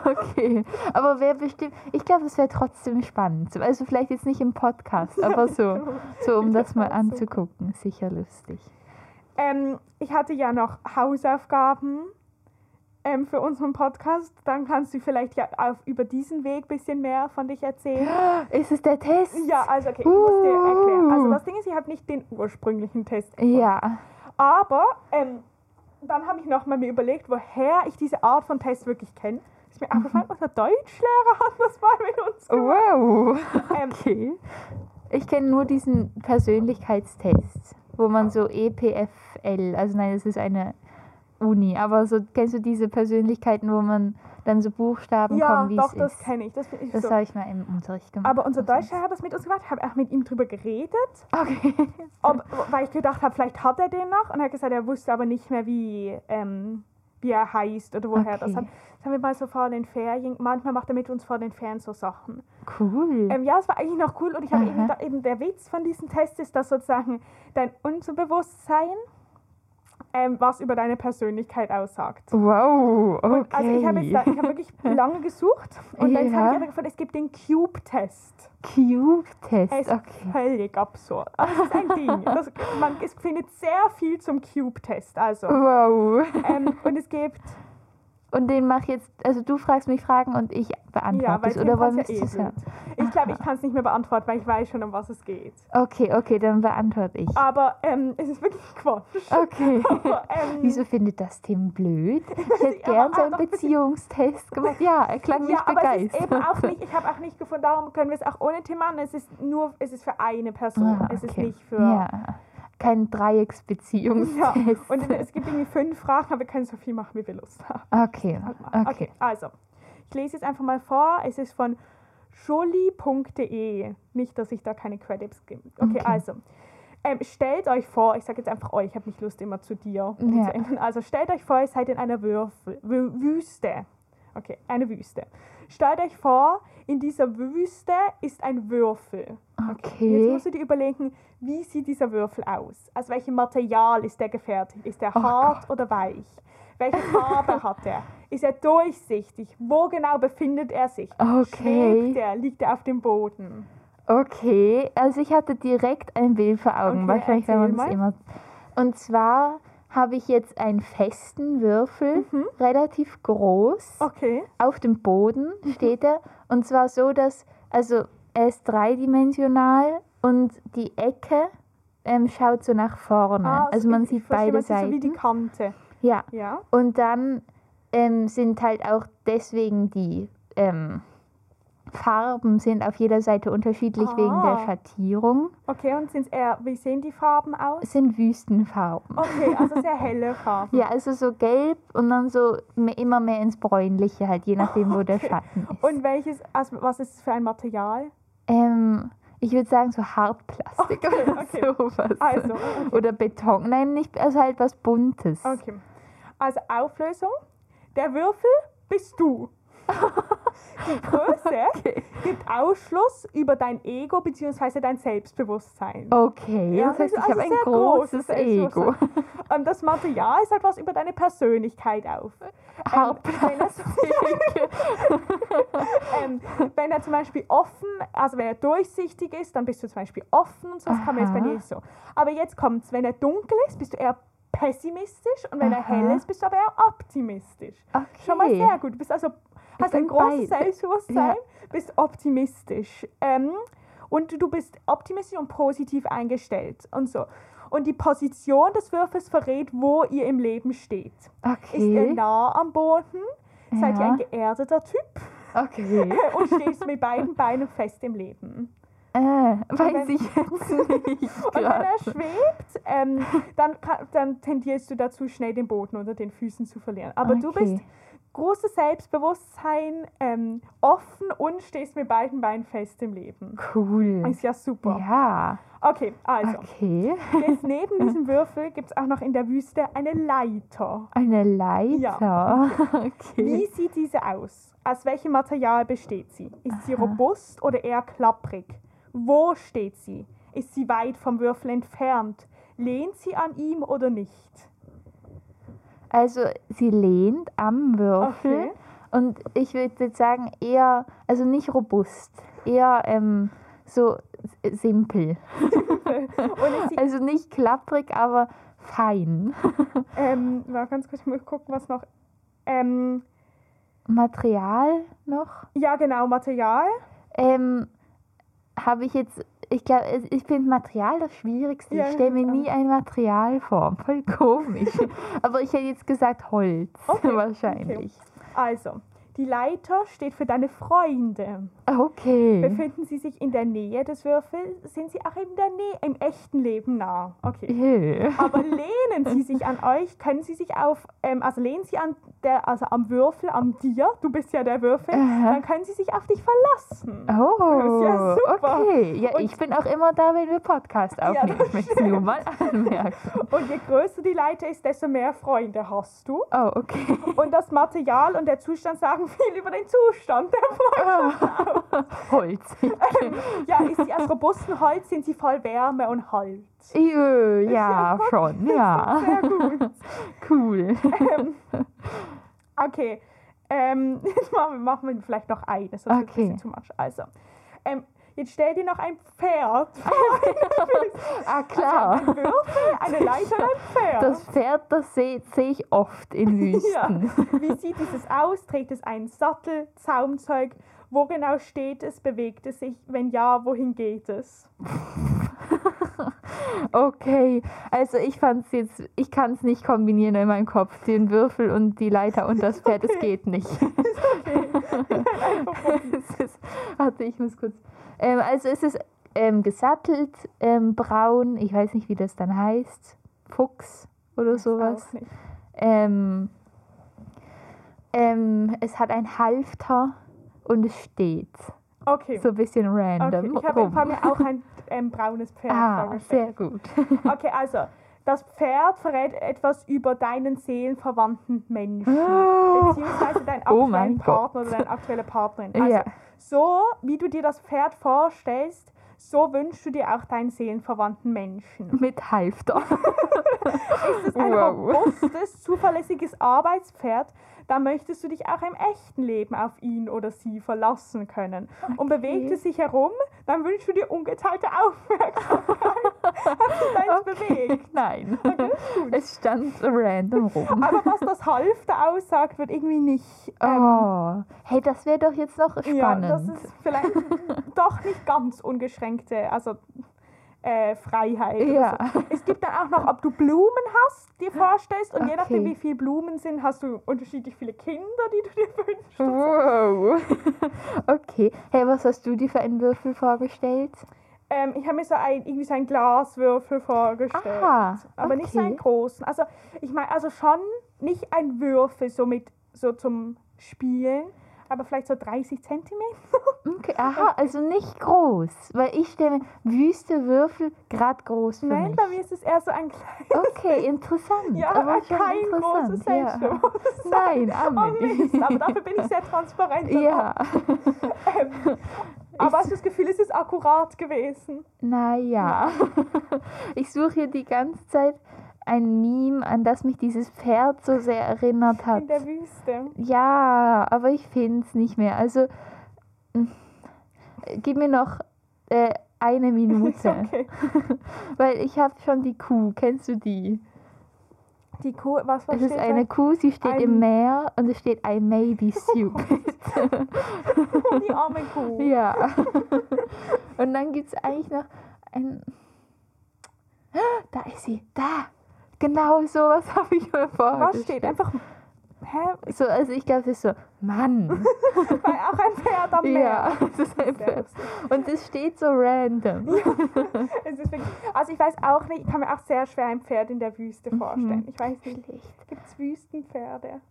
Speaker 2: Okay, aber wer bestimmt, ich glaube, es wäre trotzdem spannend. Also vielleicht jetzt nicht im Podcast, aber so, so um
Speaker 1: Ich
Speaker 2: das mal
Speaker 1: so.
Speaker 2: anzugucken. Sicher lustig.
Speaker 1: Ähm, ich hatte ja noch Hausaufgaben ähm, für unseren Podcast. Dann kannst du vielleicht ja auf, über diesen Weg ein bisschen mehr von dich erzählen.
Speaker 2: Ist es der Test?
Speaker 1: Ja, also okay, ich muss dir erklären. Also
Speaker 2: Uh.
Speaker 1: das Ding ist, ich habe nicht den ursprünglichen Test gefunden.
Speaker 2: Ja.
Speaker 1: Aber ähm, dann habe ich nochmal mir überlegt, woher ich diese Art von Test wirklich kenne. Ist mir aufgefallen, unser Deutschlehrer hat das mal mit uns gemacht.
Speaker 2: Wow.
Speaker 1: Ähm,
Speaker 2: Okay. Ich kenne nur diesen Persönlichkeitstest, wo man so EPFL, also nein, das ist eine Uni, aber so kennst du diese Persönlichkeiten, wo man dann so Buchstaben
Speaker 1: ja,
Speaker 2: kommen, wie
Speaker 1: doch,
Speaker 2: es
Speaker 1: das kenne ich. Das, ich
Speaker 2: Das
Speaker 1: so.
Speaker 2: habe ich mal im Unterricht gemacht.
Speaker 1: Aber unser? Deutschlehrer hat das mit uns gemacht. Ich habe auch mit ihm drüber geredet,
Speaker 2: Okay.
Speaker 1: ob, weil ich gedacht habe, vielleicht hat er den noch. Und er hat gesagt, er wusste aber nicht mehr, wie, ähm, wie er heißt oder woher das
Speaker 2: Okay.
Speaker 1: hat. Das haben wir mal so vor den Ferien, manchmal macht er mit uns vor den Ferien so Sachen.
Speaker 2: Cool.
Speaker 1: Ähm, ja, es war eigentlich noch cool und ich habe eben, eben der Witz von diesem Test ist, dass sozusagen dein Unterbewusstsein ähm, was über deine Persönlichkeit aussagt.
Speaker 2: Wow, okay.
Speaker 1: Und also ich habe jetzt da, ich habe wirklich lange gesucht und dann
Speaker 2: Ja.
Speaker 1: habe ich aber gefunden, es gibt den Cube-Test.
Speaker 2: Cube-Test,
Speaker 1: Er ist
Speaker 2: okay.
Speaker 1: völlig absurd. Es ist ein Ding. Das, man, es findet sehr viel zum Cube-Test. Also,
Speaker 2: Wow.
Speaker 1: ähm, und es gibt,
Speaker 2: Und den mach jetzt, also du fragst mich Fragen und ich beantworte
Speaker 1: ja,
Speaker 2: es.
Speaker 1: Tim
Speaker 2: Oder wollen wir
Speaker 1: ja
Speaker 2: es
Speaker 1: eh
Speaker 2: zusammen?
Speaker 1: blöd. Ich glaube, ich kann es nicht mehr beantworten, weil ich weiß schon, um was es geht.
Speaker 2: Okay, okay, dann beantworte ich.
Speaker 1: Aber ähm, es ist wirklich Quatsch.
Speaker 2: Okay.
Speaker 1: Aber, ähm,
Speaker 2: Wieso findet das Tim blöd? Ich hätte
Speaker 1: aber
Speaker 2: gern so
Speaker 1: auch
Speaker 2: einen Beziehungstest gemacht. Ja, er klang
Speaker 1: Ja,
Speaker 2: nicht
Speaker 1: aber es ist
Speaker 2: begeistert.
Speaker 1: eben auch nicht, ich habe auch nicht gefunden, darum können wir es auch ohne Tim machen. Es ist nur, es ist für eine Person.
Speaker 2: Ah,
Speaker 1: Es ist
Speaker 2: okay.
Speaker 1: nicht für.
Speaker 2: Ja, kein
Speaker 1: Ja,
Speaker 2: Dreiecksbeziehungstest.
Speaker 1: und es gibt irgendwie fünf Fragen, aber wir können so viel machen, wie wir Lust haben.
Speaker 2: Okay,
Speaker 1: Halt mal.
Speaker 2: okay.
Speaker 1: also. Ich lese jetzt einfach mal vor. Es ist von jolie.de. Nicht, dass ich da keine Credits gebe. Okay,
Speaker 2: Okay.
Speaker 1: also. Ähm, stellt euch vor, ich sage jetzt einfach euch, ich habe nicht Lust immer zu dir. umzuenden. Also stellt euch vor, ihr seid in einer Würfel, Wü Wüste. Okay, eine Wüste. Stellt euch vor, in dieser Wüste ist ein Würfel. Jetzt
Speaker 2: Okay.
Speaker 1: musst du dir überlegen, wie sieht dieser Würfel aus? Aus welchem Material ist der gefertigt? Ist er
Speaker 2: Oh
Speaker 1: hart oder weich? Welche Farbe hat er? Ist er durchsichtig? Wo genau befindet er sich?
Speaker 2: Okay.
Speaker 1: Schwebt er? Liegt er auf dem Boden?
Speaker 2: Okay, also ich hatte direkt ein Bild vor Augen,
Speaker 1: Okay,
Speaker 2: wahrscheinlich, wenn man das immer. Und zwar habe ich jetzt einen festen Würfel,
Speaker 1: Mhm.
Speaker 2: relativ groß.
Speaker 1: Okay.
Speaker 2: Auf dem Boden steht er. Und zwar so, dass, also er ist dreidimensional und die Ecke ähm, schaut so nach vorne.
Speaker 1: Ah,
Speaker 2: also
Speaker 1: so-
Speaker 2: man
Speaker 1: ich-
Speaker 2: sieht
Speaker 1: ich
Speaker 2: beide
Speaker 1: man sieht So wie die
Speaker 2: Seiten.
Speaker 1: Kante.
Speaker 2: Ja,
Speaker 1: Ja.
Speaker 2: und dann ähm, sind halt auch deswegen die ähm, Farben sind auf jeder Seite unterschiedlich wegen der
Speaker 1: Ah.
Speaker 2: Schattierung.
Speaker 1: Okay, und sind eher, wie sehen die Farben aus?
Speaker 2: Es sind Wüstenfarben.
Speaker 1: Okay, also sehr helle Farben.
Speaker 2: Ja, also so gelb und dann so me- immer mehr ins Bräunliche, halt je nachdem, wo der
Speaker 1: Okay.
Speaker 2: Schatten ist.
Speaker 1: Und welches, also was ist es für ein Material?
Speaker 2: ähm, ich würde sagen so Hartplastik
Speaker 1: Okay,
Speaker 2: oder
Speaker 1: okay.
Speaker 2: sowas.
Speaker 1: Also, okay.
Speaker 2: Oder Beton. Nein, nicht, also halt was Buntes.
Speaker 1: Okay. Also Auflösung. Der Würfel bist du. Die Größe gibt Ausschluss über dein Ego bzw. dein Selbstbewusstsein.
Speaker 2: Okay,
Speaker 1: Ja,
Speaker 2: das heißt, ich
Speaker 1: also
Speaker 2: habe ein
Speaker 1: sehr
Speaker 2: großes
Speaker 1: großes
Speaker 2: Ego.
Speaker 1: Und das Material ist etwas über deine Persönlichkeit auf. Ähm, wenn, er, ähm, wenn er zum Beispiel offen, also wenn er durchsichtig ist, dann bist du zum Beispiel offen und so. Das kann man jetzt bei dir nicht so. Aber jetzt kommt's, wenn er dunkel ist, bist du eher pessimistisch und wenn er hell ist, bist du aber eher optimistisch.
Speaker 2: Okay.
Speaker 1: Schon mal sehr gut. Du bist also hast ein großes
Speaker 2: beide.
Speaker 1: Selbstbewusstsein, bist optimistisch. Ähm, und du bist optimistisch und positiv eingestellt und so. Und die Position des Würfels verrät, wo ihr im Leben steht. Ist ihr
Speaker 2: Okay.
Speaker 1: nah am Boden? Seid ihr
Speaker 2: Ja.
Speaker 1: ein geerdeter Typ?
Speaker 2: Okay.
Speaker 1: Und stehst mit beiden Beinen fest im Leben?
Speaker 2: Äh, weiß
Speaker 1: wenn-
Speaker 2: ich jetzt nicht.
Speaker 1: Und wenn er schwebt, ähm, dann, dann tendierst du dazu, schnell den Boden unter den Füßen zu verlieren. Aber du
Speaker 2: Okay.
Speaker 1: bist großes Selbstbewusstsein, ähm, offen und stehst mit beiden Beinen fest im Leben.
Speaker 2: Cool.
Speaker 1: Ist ja super.
Speaker 2: Ja.
Speaker 1: Okay, also,
Speaker 2: Okay.
Speaker 1: jetzt neben diesem Würfel gibt es auch noch in der Wüste eine Leiter.
Speaker 2: Eine Leiter.
Speaker 1: Ja, Wie
Speaker 2: Okay.
Speaker 1: sieht diese aus? Aus welchem Material besteht sie? Ist sie
Speaker 2: Aha.
Speaker 1: robust oder eher klapprig? Wo steht sie? Ist sie weit vom Würfel entfernt? Lehnt sie an ihm oder nicht?
Speaker 2: Also sie lehnt am Würfel
Speaker 1: Okay.
Speaker 2: und ich würde jetzt sagen eher, also nicht robust, eher ähm, so simpel. Also nicht klapprig, aber fein.
Speaker 1: ähm, mal ganz kurz mal gucken, was noch. Ähm,
Speaker 2: Material noch?
Speaker 1: ja, genau, Material.
Speaker 2: Ähm, habe ich jetzt, ich glaube, ich finde Material das Schwierigste.
Speaker 1: Ja,
Speaker 2: ich stelle mir
Speaker 1: ja.
Speaker 2: nie ein Material vor. Voll komisch. Aber ich hätte jetzt gesagt Holz.
Speaker 1: Okay,
Speaker 2: Wahrscheinlich.
Speaker 1: Also, die Leiter steht für deine Freunde.
Speaker 2: Okay.
Speaker 1: Befinden sie sich in der Nähe des Würfels, sind sie auch in der Nähe, im echten Leben nah. Okay.
Speaker 2: Jö.
Speaker 1: Aber lehnen sie sich an euch, können sie sich auf, ähm, also lehnen sie an der, also am Würfel, an dir, du bist ja der Würfel,
Speaker 2: Aha.
Speaker 1: dann können sie sich auf dich verlassen.
Speaker 2: Oh,
Speaker 1: ja super.
Speaker 2: okay. Ja,
Speaker 1: Und-
Speaker 2: ich bin auch immer da, wenn wir Podcast aufnehmen.
Speaker 1: das
Speaker 2: ich möchte es nur mal anmerken.
Speaker 1: Und je größer die Leiter ist, desto mehr Freunde hast du.
Speaker 2: Oh, okay.
Speaker 1: Und das Material und der Zustand sagen viel über den Zustand der Freunde.
Speaker 2: Holz.
Speaker 1: Ja, ist sie aus robustem Holz, sind sie voll Wärme und Halt.
Speaker 2: Jö, ja,
Speaker 1: ja
Speaker 2: schon, ja.
Speaker 1: Sehr gut.
Speaker 2: Cool.
Speaker 1: Ähm, okay, ähm, jetzt machen, machen wir vielleicht noch eine, sonst wird es ein
Speaker 2: Okay.
Speaker 1: bisschen zu much. Also, ähm, jetzt stell dir noch ein Pferd vor.
Speaker 2: Ah, klar.
Speaker 1: Ein Würfel, eine Leiter und ein Pferd.
Speaker 2: Das Pferd, das sehe seh ich oft in
Speaker 1: ja.
Speaker 2: Wüsten.
Speaker 1: Wie sieht dieses aus? Trägt es einen Sattel, Zaumzeug? Wo genau steht es? Bewegt es sich? Wenn ja, wohin geht es?
Speaker 2: Okay, also ich fand es jetzt, ich kann es nicht kombinieren in meinem Kopf, den Würfel und die Leiter und das Pferd, es geht nicht. ist, warte, ich muss kurz. Ähm, also es ist ähm, gesattelt, ähm, braun, ich weiß nicht, wie das dann heißt, Fuchs oder sowas.
Speaker 1: Auch nicht.
Speaker 2: Ähm, Ähm, es hat ein Halfter und es steht.
Speaker 1: Okay.
Speaker 2: So ein bisschen random.
Speaker 1: okay. Ich habe vor mir auch ein ähm, braunes Pferd
Speaker 2: Ah,
Speaker 1: vorgestellt.
Speaker 2: sehr gut.
Speaker 1: Okay, also, das Pferd verrät etwas über deinen seelenverwandten Menschen. Beziehungsweise deinen
Speaker 2: Oh
Speaker 1: aktuellen
Speaker 2: mein
Speaker 1: Partner oder deine aktuelle Partnerin. Also,
Speaker 2: Ja.
Speaker 1: So wie du dir das Pferd vorstellst, so wünschst du dir auch deinen seelenverwandten Menschen.
Speaker 2: Mit Halfter.
Speaker 1: Ist es ein
Speaker 2: Wow.
Speaker 1: robustes, zuverlässiges Arbeitspferd, dann möchtest du dich auch im echten Leben auf ihn oder sie verlassen können. Und bewegt es sich herum, dann wünschst du dir ungeteilte Aufmerksamkeit. Hat sich bewegt?
Speaker 2: Nein. Es stand random rum.
Speaker 1: Aber was das Halfter aussagt, wird irgendwie nicht. Ähm,
Speaker 2: Oh, hey, das wäre doch jetzt noch spannend.
Speaker 1: ja, das ist vielleicht doch nicht ganz ungeschränkte, also äh, Freiheit.
Speaker 2: Ja.
Speaker 1: So. Es gibt dann auch noch, ob du Blumen hast, dir vorstellst. Und je nachdem,
Speaker 2: Okay.
Speaker 1: wie viele Blumen sind, hast du unterschiedlich viele Kinder, die du dir wünschst.
Speaker 2: Wow. Okay. Hey, was hast du dir für einen Würfel vorgestellt?
Speaker 1: Ähm, ich habe mir so ein, irgendwie so einen Glaswürfel vorgestellt.
Speaker 2: Ah,
Speaker 1: aber nicht so einen
Speaker 2: okay.
Speaker 1: großen. Also ich meine, also schon nicht ein Würfel so mit so zum Spielen, aber vielleicht so 30 Zentimeter.
Speaker 2: Okay, aha, also nicht groß. Weil ich stelle mir wüste Würfel gerade groß für
Speaker 1: Nein,
Speaker 2: mich.
Speaker 1: bei mir ist es eher so ein kleines.
Speaker 2: Okay, interessant.
Speaker 1: Ja,
Speaker 2: aber schon
Speaker 1: kein
Speaker 2: interessant.
Speaker 1: großes
Speaker 2: ja.
Speaker 1: Selbstbewusstsein.
Speaker 2: Nein,
Speaker 1: Oh
Speaker 2: Amelie.
Speaker 1: Mist, aber dafür bin ich sehr transparent.
Speaker 2: Ja,
Speaker 1: Ähm, aber hast du das Gefühl, es ist akkurat gewesen?
Speaker 2: naja. Ich suche hier die ganze Zeit ein Meme, an das mich dieses Pferd so sehr erinnert hat.
Speaker 1: In der Wüste.
Speaker 2: Ja, aber ich finde es nicht mehr. Also, mm, gib mir noch äh, eine Minute.
Speaker 1: Okay.
Speaker 2: Weil ich habe schon die Kuh. Kennst du die?
Speaker 1: Die Kuh, was, was
Speaker 2: Es ist eine Kuh, sie steht
Speaker 1: Ein-
Speaker 2: im Meer und es steht I may be stupid.
Speaker 1: da? Die arme Kuh.
Speaker 2: ja. Und dann gibt es eigentlich noch ein. Da ist sie. Da. Genau sowas habe ich mir vorgestellt.
Speaker 1: Was steht? Einfach. Hä?
Speaker 2: So, also ich glaube, es ist so, Mann.
Speaker 1: Weil auch ein Pferd am Meer.
Speaker 2: ja, es ist ein Pferd. Und es steht so random.
Speaker 1: Es ist wirklich, also ich weiß auch nicht, ich kann mir auch sehr schwer ein Pferd in der Wüste vorstellen. Ich weiß nicht, gibt es Wüstenpferde?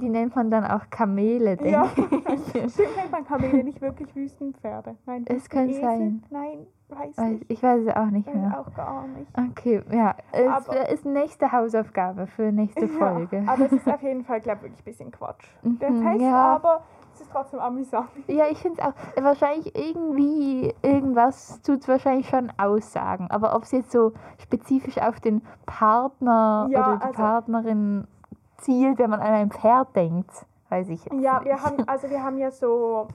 Speaker 2: Die nennt man dann auch Kamele, denke
Speaker 1: Ja,
Speaker 2: ich.
Speaker 1: stimmt, nennt man Kamele nicht wirklich Wüstenpferde. Nein,
Speaker 2: Es kann sein.
Speaker 1: Nein, weiß
Speaker 2: Weiß-
Speaker 1: nicht.
Speaker 2: Ich weiß es auch nicht
Speaker 1: Weiß
Speaker 2: mehr.
Speaker 1: auch gar nicht.
Speaker 2: Okay, ja. Es
Speaker 1: Aber-
Speaker 2: ist nächste Hausaufgabe für nächste Folge.
Speaker 1: Ja, aber es ist auf jeden Fall, glaube ich, wirklich ein bisschen Quatsch. Der
Speaker 2: Mhm,
Speaker 1: Test,
Speaker 2: ja.
Speaker 1: aber es ist trotzdem amüsant.
Speaker 2: Ja, ich finde es auch. Wahrscheinlich irgendwie, irgendwas tut es wahrscheinlich schon aussagen. Aber ob es jetzt so spezifisch auf den Partner
Speaker 1: Ja,
Speaker 2: oder die
Speaker 1: also-
Speaker 2: Partnerin zielt, wenn man an ein Pferd denkt, weiß ich jetzt
Speaker 1: Ja,
Speaker 2: nicht.
Speaker 1: wir haben, also wir haben ja so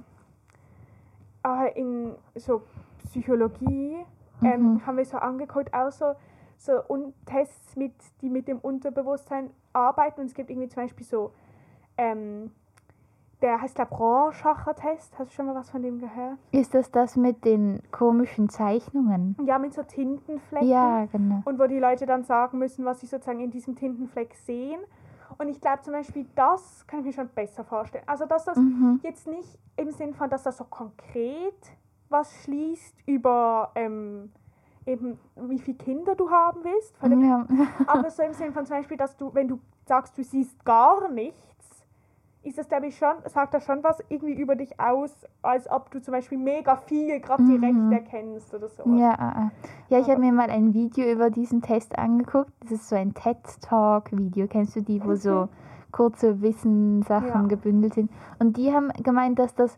Speaker 1: äh, in so Psychologie ähm,
Speaker 2: Mhm.
Speaker 1: haben wir so angeguckt, auch so, so un Tests, mit, die mit dem Unterbewusstsein arbeiten. Und es gibt irgendwie zum Beispiel so, ähm, der heißt glaube Rorschach-Test. Hast du schon mal was von dem gehört?
Speaker 2: Ist das das mit den komischen Zeichnungen?
Speaker 1: Ja, mit so Tintenflecken.
Speaker 2: Ja, genau.
Speaker 1: Und wo die Leute dann sagen müssen, was sie sozusagen in diesem Tintenfleck sehen. Und ich glaube zum Beispiel, das kann ich mir schon besser vorstellen. Also, dass das
Speaker 2: Mhm.
Speaker 1: jetzt nicht im Sinn von, dass das so konkret was schließt über ähm, eben, wie viele Kinder du haben willst.
Speaker 2: Ja.
Speaker 1: aber so im Sinn von zum Beispiel, dass du, wenn du sagst, du siehst gar nichts, ist das, glaube ich, schon, sagt das schon was irgendwie über dich aus, als ob du zum Beispiel mega viel gerade
Speaker 2: Mhm.
Speaker 1: direkt erkennst oder so.
Speaker 2: Ja, ah, ah. ja ich habe mir mal ein Video über diesen Test angeguckt. Das ist so ein TED-Talk-Video. Kennst du die, wo so kurze Wissenssachen
Speaker 1: Ja.
Speaker 2: gebündelt sind? Und die haben gemeint, dass das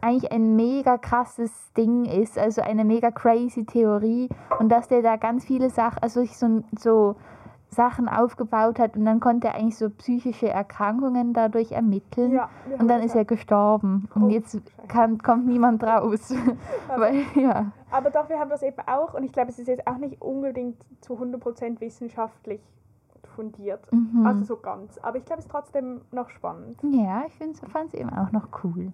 Speaker 2: eigentlich ein mega krasses Ding ist, also eine mega crazy Theorie und dass der da ganz viele Sachen, also so, so Sachen aufgebaut hat und dann konnte er eigentlich so psychische Erkrankungen dadurch ermitteln.
Speaker 1: Ja,
Speaker 2: Und dann ist er gestorben und
Speaker 1: Oh,
Speaker 2: jetzt
Speaker 1: Scheiße.
Speaker 2: kann, kommt niemand raus. Weil, ja.
Speaker 1: Aber doch, wir haben das eben auch und ich glaube, es ist jetzt auch nicht unbedingt zu 100% wissenschaftlich fundiert.
Speaker 2: Mhm.
Speaker 1: Also so ganz. Aber ich glaube, es ist trotzdem noch spannend.
Speaker 2: Ja, ich fand es eben auch noch cool.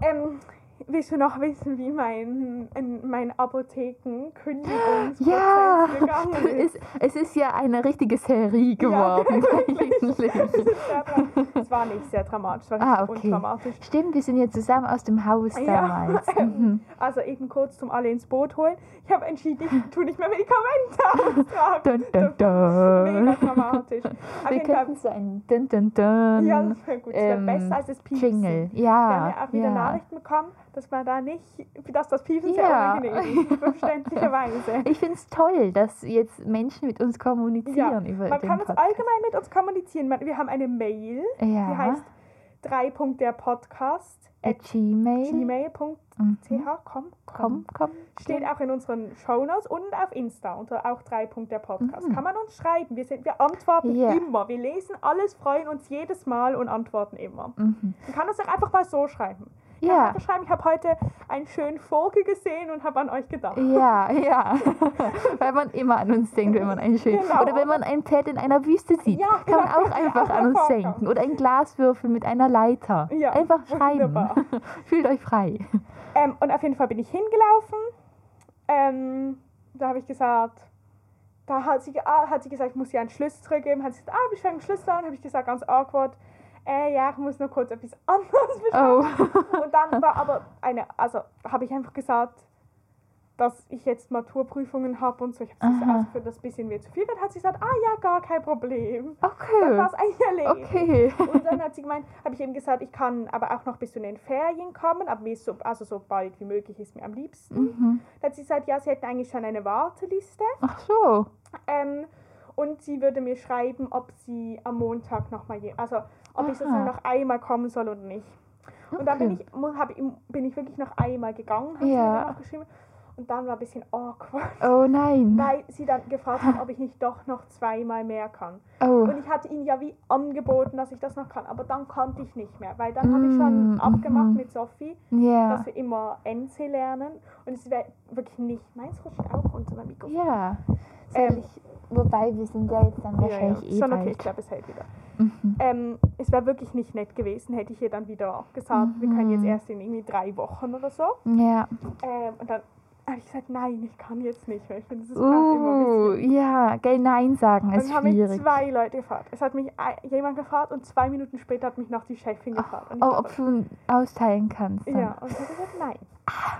Speaker 1: Ähm, willst du noch wissen, wie mein, in- mein Apotheken-Kündigungsprozess
Speaker 2: Ja,
Speaker 1: gegangen ist?
Speaker 2: es, es ist ja eine richtige Serie geworden eigentlich.
Speaker 1: Es war nicht sehr dramatisch, war
Speaker 2: Ah, okay.
Speaker 1: undramatisch.
Speaker 2: Stimmt, wir sind ja zusammen aus dem Haus
Speaker 1: Ja.
Speaker 2: damals. Mhm.
Speaker 1: Also eben kurz zum alle ins Boot holen. Ich habe entschieden, ich tue nicht mehr Medikamente austragen.
Speaker 2: Dun, dun,
Speaker 1: Mega
Speaker 2: dun.
Speaker 1: dramatisch. Auf
Speaker 2: Wir könnten so ein Dun, dun, dun
Speaker 1: Ja, das wäre gut. Das wäre
Speaker 2: ähm,
Speaker 1: besser als das Piepsen.
Speaker 2: Jingle.
Speaker 1: Wir haben
Speaker 2: Ja,
Speaker 1: ja auch wieder
Speaker 2: ja.
Speaker 1: Nachrichten bekommen, dass man da nicht, dass das sehr
Speaker 2: Ja.
Speaker 1: unangenehm ist, verständlicherweise.
Speaker 2: Ich finde es toll, dass jetzt Menschen mit uns kommunizieren über
Speaker 1: Man kann uns
Speaker 2: Podcast.
Speaker 1: allgemein mit uns kommunizieren. Wir haben eine Mail,
Speaker 2: ja.
Speaker 1: die heißt 3. der Podcast
Speaker 2: At Gmail.
Speaker 1: gmail.ch.
Speaker 2: Mhm.
Speaker 1: Komm,
Speaker 2: Komm, komm.
Speaker 1: Steht auch in unseren Shownotes und auf Insta unter auch 3. der Podcast.
Speaker 2: Mhm.
Speaker 1: Kann man uns schreiben. Wir, sind, wir antworten
Speaker 2: Ja.
Speaker 1: immer. Wir lesen alles, freuen uns jedes Mal und antworten immer.
Speaker 2: Mhm.
Speaker 1: Man kann das auch einfach mal so schreiben. Ich
Speaker 2: Ja.
Speaker 1: schreiben, ich habe heute einen schönen Vogel gesehen und habe an euch gedacht.
Speaker 2: Ja, ja. Weil man immer an uns denkt, wenn man ein schön.
Speaker 1: Genau.
Speaker 2: Oder wenn man ein Pferd in einer Wüste sieht,
Speaker 1: Ja,
Speaker 2: kann man
Speaker 1: genau.
Speaker 2: auch einfach an uns denken. Oder ein Glaswürfel mit einer Leiter.
Speaker 1: Ja,
Speaker 2: einfach schreiben. Fühlt euch frei.
Speaker 1: Ähm, und auf jeden Fall bin ich hingelaufen. Ähm, da habe ich gesagt, da hat sie, ah, hat sie gesagt, ich muss ihr einen Schlüssel zurückgeben. Hat sie gesagt, ah, du einen Schlüssel an? Habe ich gesagt, ganz awkward. Äh, ja, ich muss nur kurz etwas anderes besprechen.
Speaker 2: Oh.
Speaker 1: Und dann war aber eine, also habe ich einfach gesagt, dass ich jetzt Maturprüfungen habe und so. Ich habe
Speaker 2: Aha.
Speaker 1: also für das bisschen mir zu viel wird, hat sie gesagt, ah ja, gar kein Problem. Dann
Speaker 2: Okay.
Speaker 1: war es eigentlich erledigt.
Speaker 2: Okay.
Speaker 1: Und dann hat sie gemeint, habe ich eben gesagt, ich kann aber auch noch bis zu den Ferien kommen, aber mir so, also so bald wie möglich ist mir am liebsten.
Speaker 2: Mhm.
Speaker 1: Dann hat sie gesagt, ja, sie hätten eigentlich schon eine Warteliste
Speaker 2: Ach so.
Speaker 1: ähm, und sie würde mir schreiben, ob sie am Montag nochmal, also ob ich sozusagen
Speaker 2: Aha.
Speaker 1: noch einmal kommen soll oder nicht. Und dann bin ich, hab, bin ich wirklich noch einmal gegangen, hat sie
Speaker 2: Ja.
Speaker 1: mir dann auch geschrieben. Und dann war ein bisschen awkward,
Speaker 2: Oh nein.
Speaker 1: weil sie dann gefragt haben, ob ich nicht doch noch zweimal mehr kann.
Speaker 2: Oh.
Speaker 1: Und ich hatte ihnen ja wie angeboten, dass ich das noch kann, aber dann konnte ich nicht mehr, weil dann habe ich schon
Speaker 2: Mm,
Speaker 1: abgemacht
Speaker 2: mhm.
Speaker 1: mit Sophie,
Speaker 2: Ja.
Speaker 1: dass wir immer NC lernen und es wäre wirklich nicht, meins rutscht auch unter meinem Mikrofon.
Speaker 2: Ja.
Speaker 1: Ähm,
Speaker 2: ich, wobei wir sind ja jetzt dann wahrscheinlich eh
Speaker 1: Schon okay, ich glaube, es hält wieder.
Speaker 2: Mhm.
Speaker 1: Ähm, es wäre wirklich nicht nett gewesen, hätte ich ihr dann wieder gesagt, wir können jetzt
Speaker 2: Mhm.
Speaker 1: erst in irgendwie drei Wochen oder so.
Speaker 2: Ja.
Speaker 1: Ähm, und dann habe ich gesagt, nein, ich kann jetzt nicht, weil ich finde, das ist gerade immer ein
Speaker 2: Uh,
Speaker 1: bisschen...
Speaker 2: ja, gell, Nein sagen
Speaker 1: Und
Speaker 2: ist
Speaker 1: dann haben mich
Speaker 2: schwierig.
Speaker 1: zwei Leute gefragt. Es hat mich jemand gefragt und zwei Minuten später hat mich noch die Chefin gefragt. Und
Speaker 2: Oh, ob du austeilen kannst. Dann.
Speaker 1: Ja, und ich habe gesagt, nein.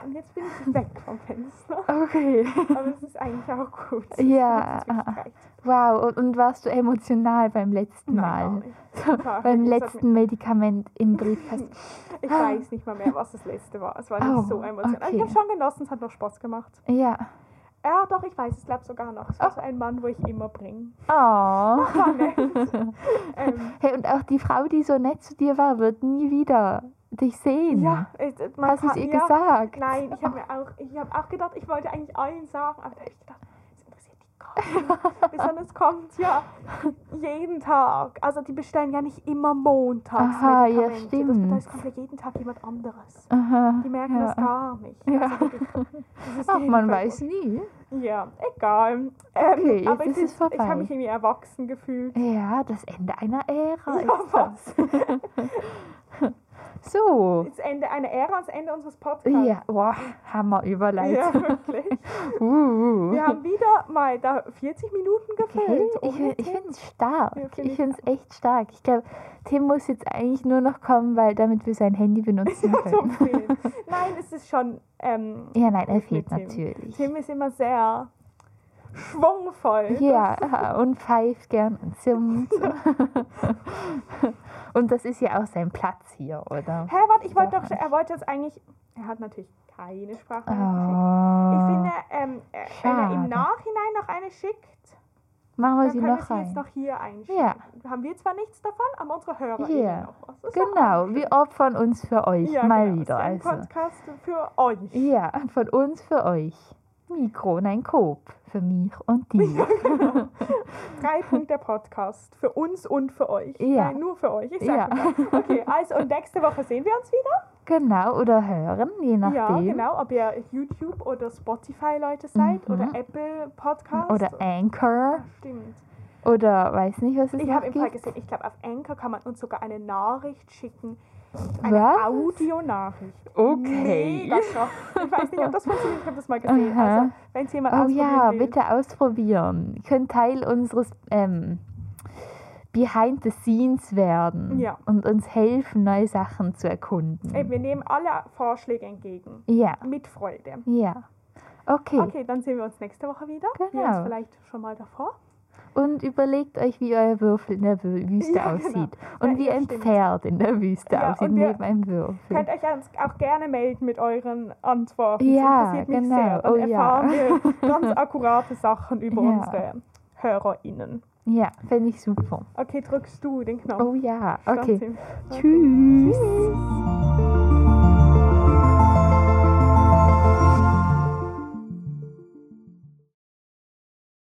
Speaker 1: Und jetzt bin ich weg vom Fenster.
Speaker 2: Okay.
Speaker 1: Aber es ist eigentlich auch gut.
Speaker 2: Ja.
Speaker 1: Ist.
Speaker 2: Wow, und, und warst du emotional beim letzten
Speaker 1: Nein,
Speaker 2: Mal?
Speaker 1: Das war
Speaker 2: beim letzten Medikament im Briefkasten.
Speaker 1: Ich weiß nicht mal mehr, was das letzte war. Es war nicht
Speaker 2: Oh,
Speaker 1: so emotional.
Speaker 2: okay.
Speaker 1: Ich habe schon genossen, es hat noch Spaß gemacht.
Speaker 2: Ja.
Speaker 1: Ja, doch, ich weiß, es glaube sogar noch. Es war so ein Mann, wo ich immer bringe.
Speaker 2: Oh.
Speaker 1: Ähm,
Speaker 2: Hey, und auch die Frau, die so nett zu dir war, wird nie wieder dich sehen.
Speaker 1: ja, es- man
Speaker 2: Hast du es
Speaker 1: kann-
Speaker 2: ihr
Speaker 1: ja,
Speaker 2: gesagt?
Speaker 1: Nein, ich habe mir auch, ich habe auch gedacht, ich wollte eigentlich allen sagen, aber da habe ich gedacht, es interessiert die nicht. Besonders kommt ja jeden Tag. Also die bestellen ja nicht immer montags
Speaker 2: Aha, ja,
Speaker 1: Medikamente. Das
Speaker 2: stimmt.
Speaker 1: bedeutet, es kommt ja jeden Tag jemand anderes.
Speaker 2: Aha.
Speaker 1: Die merken
Speaker 2: ja.
Speaker 1: das gar nicht.
Speaker 2: Ja.
Speaker 1: Also wirklich,
Speaker 2: Ach, man
Speaker 1: Fall
Speaker 2: weiß nie.
Speaker 1: Ja, egal. Ähm,
Speaker 2: Okay,
Speaker 1: aber ich,
Speaker 2: ist es
Speaker 1: find- ich
Speaker 2: vorbei.
Speaker 1: habe mich irgendwie erwachsen gefühlt.
Speaker 2: Ja, das Ende einer Ära
Speaker 1: Ja,
Speaker 2: ist das. so.
Speaker 1: Das Ende einer Ära und das Ende unseres Podcasts.
Speaker 2: Ja, boah, Hammer
Speaker 1: Ja,
Speaker 2: Überleitung.
Speaker 1: wirklich.
Speaker 2: Uh.
Speaker 1: Wir haben wieder mal da 40 Minuten gefüllt.
Speaker 2: Ich, find- ich
Speaker 1: Themen.
Speaker 2: finde es stark.
Speaker 1: Ja, find
Speaker 2: ich
Speaker 1: ich
Speaker 2: finde es echt stark. Ich glaube, Tim muss jetzt eigentlich nur noch kommen, weil damit wir sein Handy benutzen
Speaker 1: Ja,
Speaker 2: können.
Speaker 1: Nein, es ist schon. Ähm,
Speaker 2: Ja, nein, er fehlt natürlich.
Speaker 1: Tim ist immer sehr schwungvoll.
Speaker 2: Ja, und pfeift gern und summt. und das ist ja auch sein Platz hier, oder?
Speaker 1: Hä, warte, ich wollte
Speaker 2: Doch.
Speaker 1: Er wollte jetzt eigentlich. Er hat natürlich keine Sprache.
Speaker 2: Oh.
Speaker 1: Ich finde, ähm, äh, wenn er im. Nachhinein noch eine schickt,
Speaker 2: Machen wir
Speaker 1: dann
Speaker 2: sie
Speaker 1: können wir
Speaker 2: noch
Speaker 1: sie jetzt noch hier einschicken.
Speaker 2: Ja.
Speaker 1: Haben wir zwar nichts davon, aber unsere Hörer eben noch was. Das
Speaker 2: Genau, wir opfern uns für euch
Speaker 1: ja,
Speaker 2: mal
Speaker 1: genau.
Speaker 2: wieder. Also.
Speaker 1: Podcast für euch.
Speaker 2: Ja, von uns für euch. Mikro, nein, Coop. Für mich und dir.
Speaker 1: Drei Punkte Podcast. Für uns und für euch.
Speaker 2: Ja.
Speaker 1: Nein, nur für euch. Ich sag ja. Okay, also und nächste Woche sehen wir uns wieder.
Speaker 2: Genau, oder hören, je nachdem.
Speaker 1: Ja, genau. Ob ihr YouTube oder Spotify Leute seid
Speaker 2: Mhm.
Speaker 1: oder Apple Podcast.
Speaker 2: Oder Anchor.
Speaker 1: Ja, stimmt.
Speaker 2: Oder weiß nicht, was es
Speaker 1: Ich habe im Fall gesehen, ich glaube auf Anchor kann man uns sogar eine Nachricht schicken, Eine
Speaker 2: Was?
Speaker 1: Audionachricht.
Speaker 2: Okay.
Speaker 1: Mega. Ich weiß nicht, ob das funktioniert, ich habe das mal gesehen.
Speaker 2: Aha.
Speaker 1: Also, wenn es jemand
Speaker 2: Oh
Speaker 1: ausprobieren
Speaker 2: ja,
Speaker 1: will.
Speaker 2: bitte ausprobieren. Ihr könnt Teil unseres ähm, Behind the Scenes werden
Speaker 1: Ja.
Speaker 2: und uns helfen, neue Sachen zu erkunden.
Speaker 1: Ey, wir nehmen alle Vorschläge entgegen.
Speaker 2: Ja,
Speaker 1: Mit Freude.
Speaker 2: ja. Okay.
Speaker 1: Okay, dann sehen wir uns nächste Woche wieder. Wir uns
Speaker 2: Genau.
Speaker 1: vielleicht schon mal davor.
Speaker 2: Und überlegt euch, wie euer Würfel in der Wü- Wüste
Speaker 1: Ja, genau.
Speaker 2: aussieht. Und
Speaker 1: Ja,
Speaker 2: wie ein
Speaker 1: stimmt.
Speaker 2: Pferd in der Wüste
Speaker 1: Ja,
Speaker 2: aussieht, neben einem Würfel.
Speaker 1: Könnt euch auch gerne melden mit euren Antworten.
Speaker 2: Ja,
Speaker 1: das interessiert mich
Speaker 2: genau.
Speaker 1: sehr. Dann
Speaker 2: Oh ja.
Speaker 1: erfahren wir ganz akkurate Sachen über unsere HörerInnen.
Speaker 2: Ja, finde ich super.
Speaker 1: Okay, drückst du den Knopf.
Speaker 2: Oh ja, okay. Tschüss.
Speaker 1: Tschüss.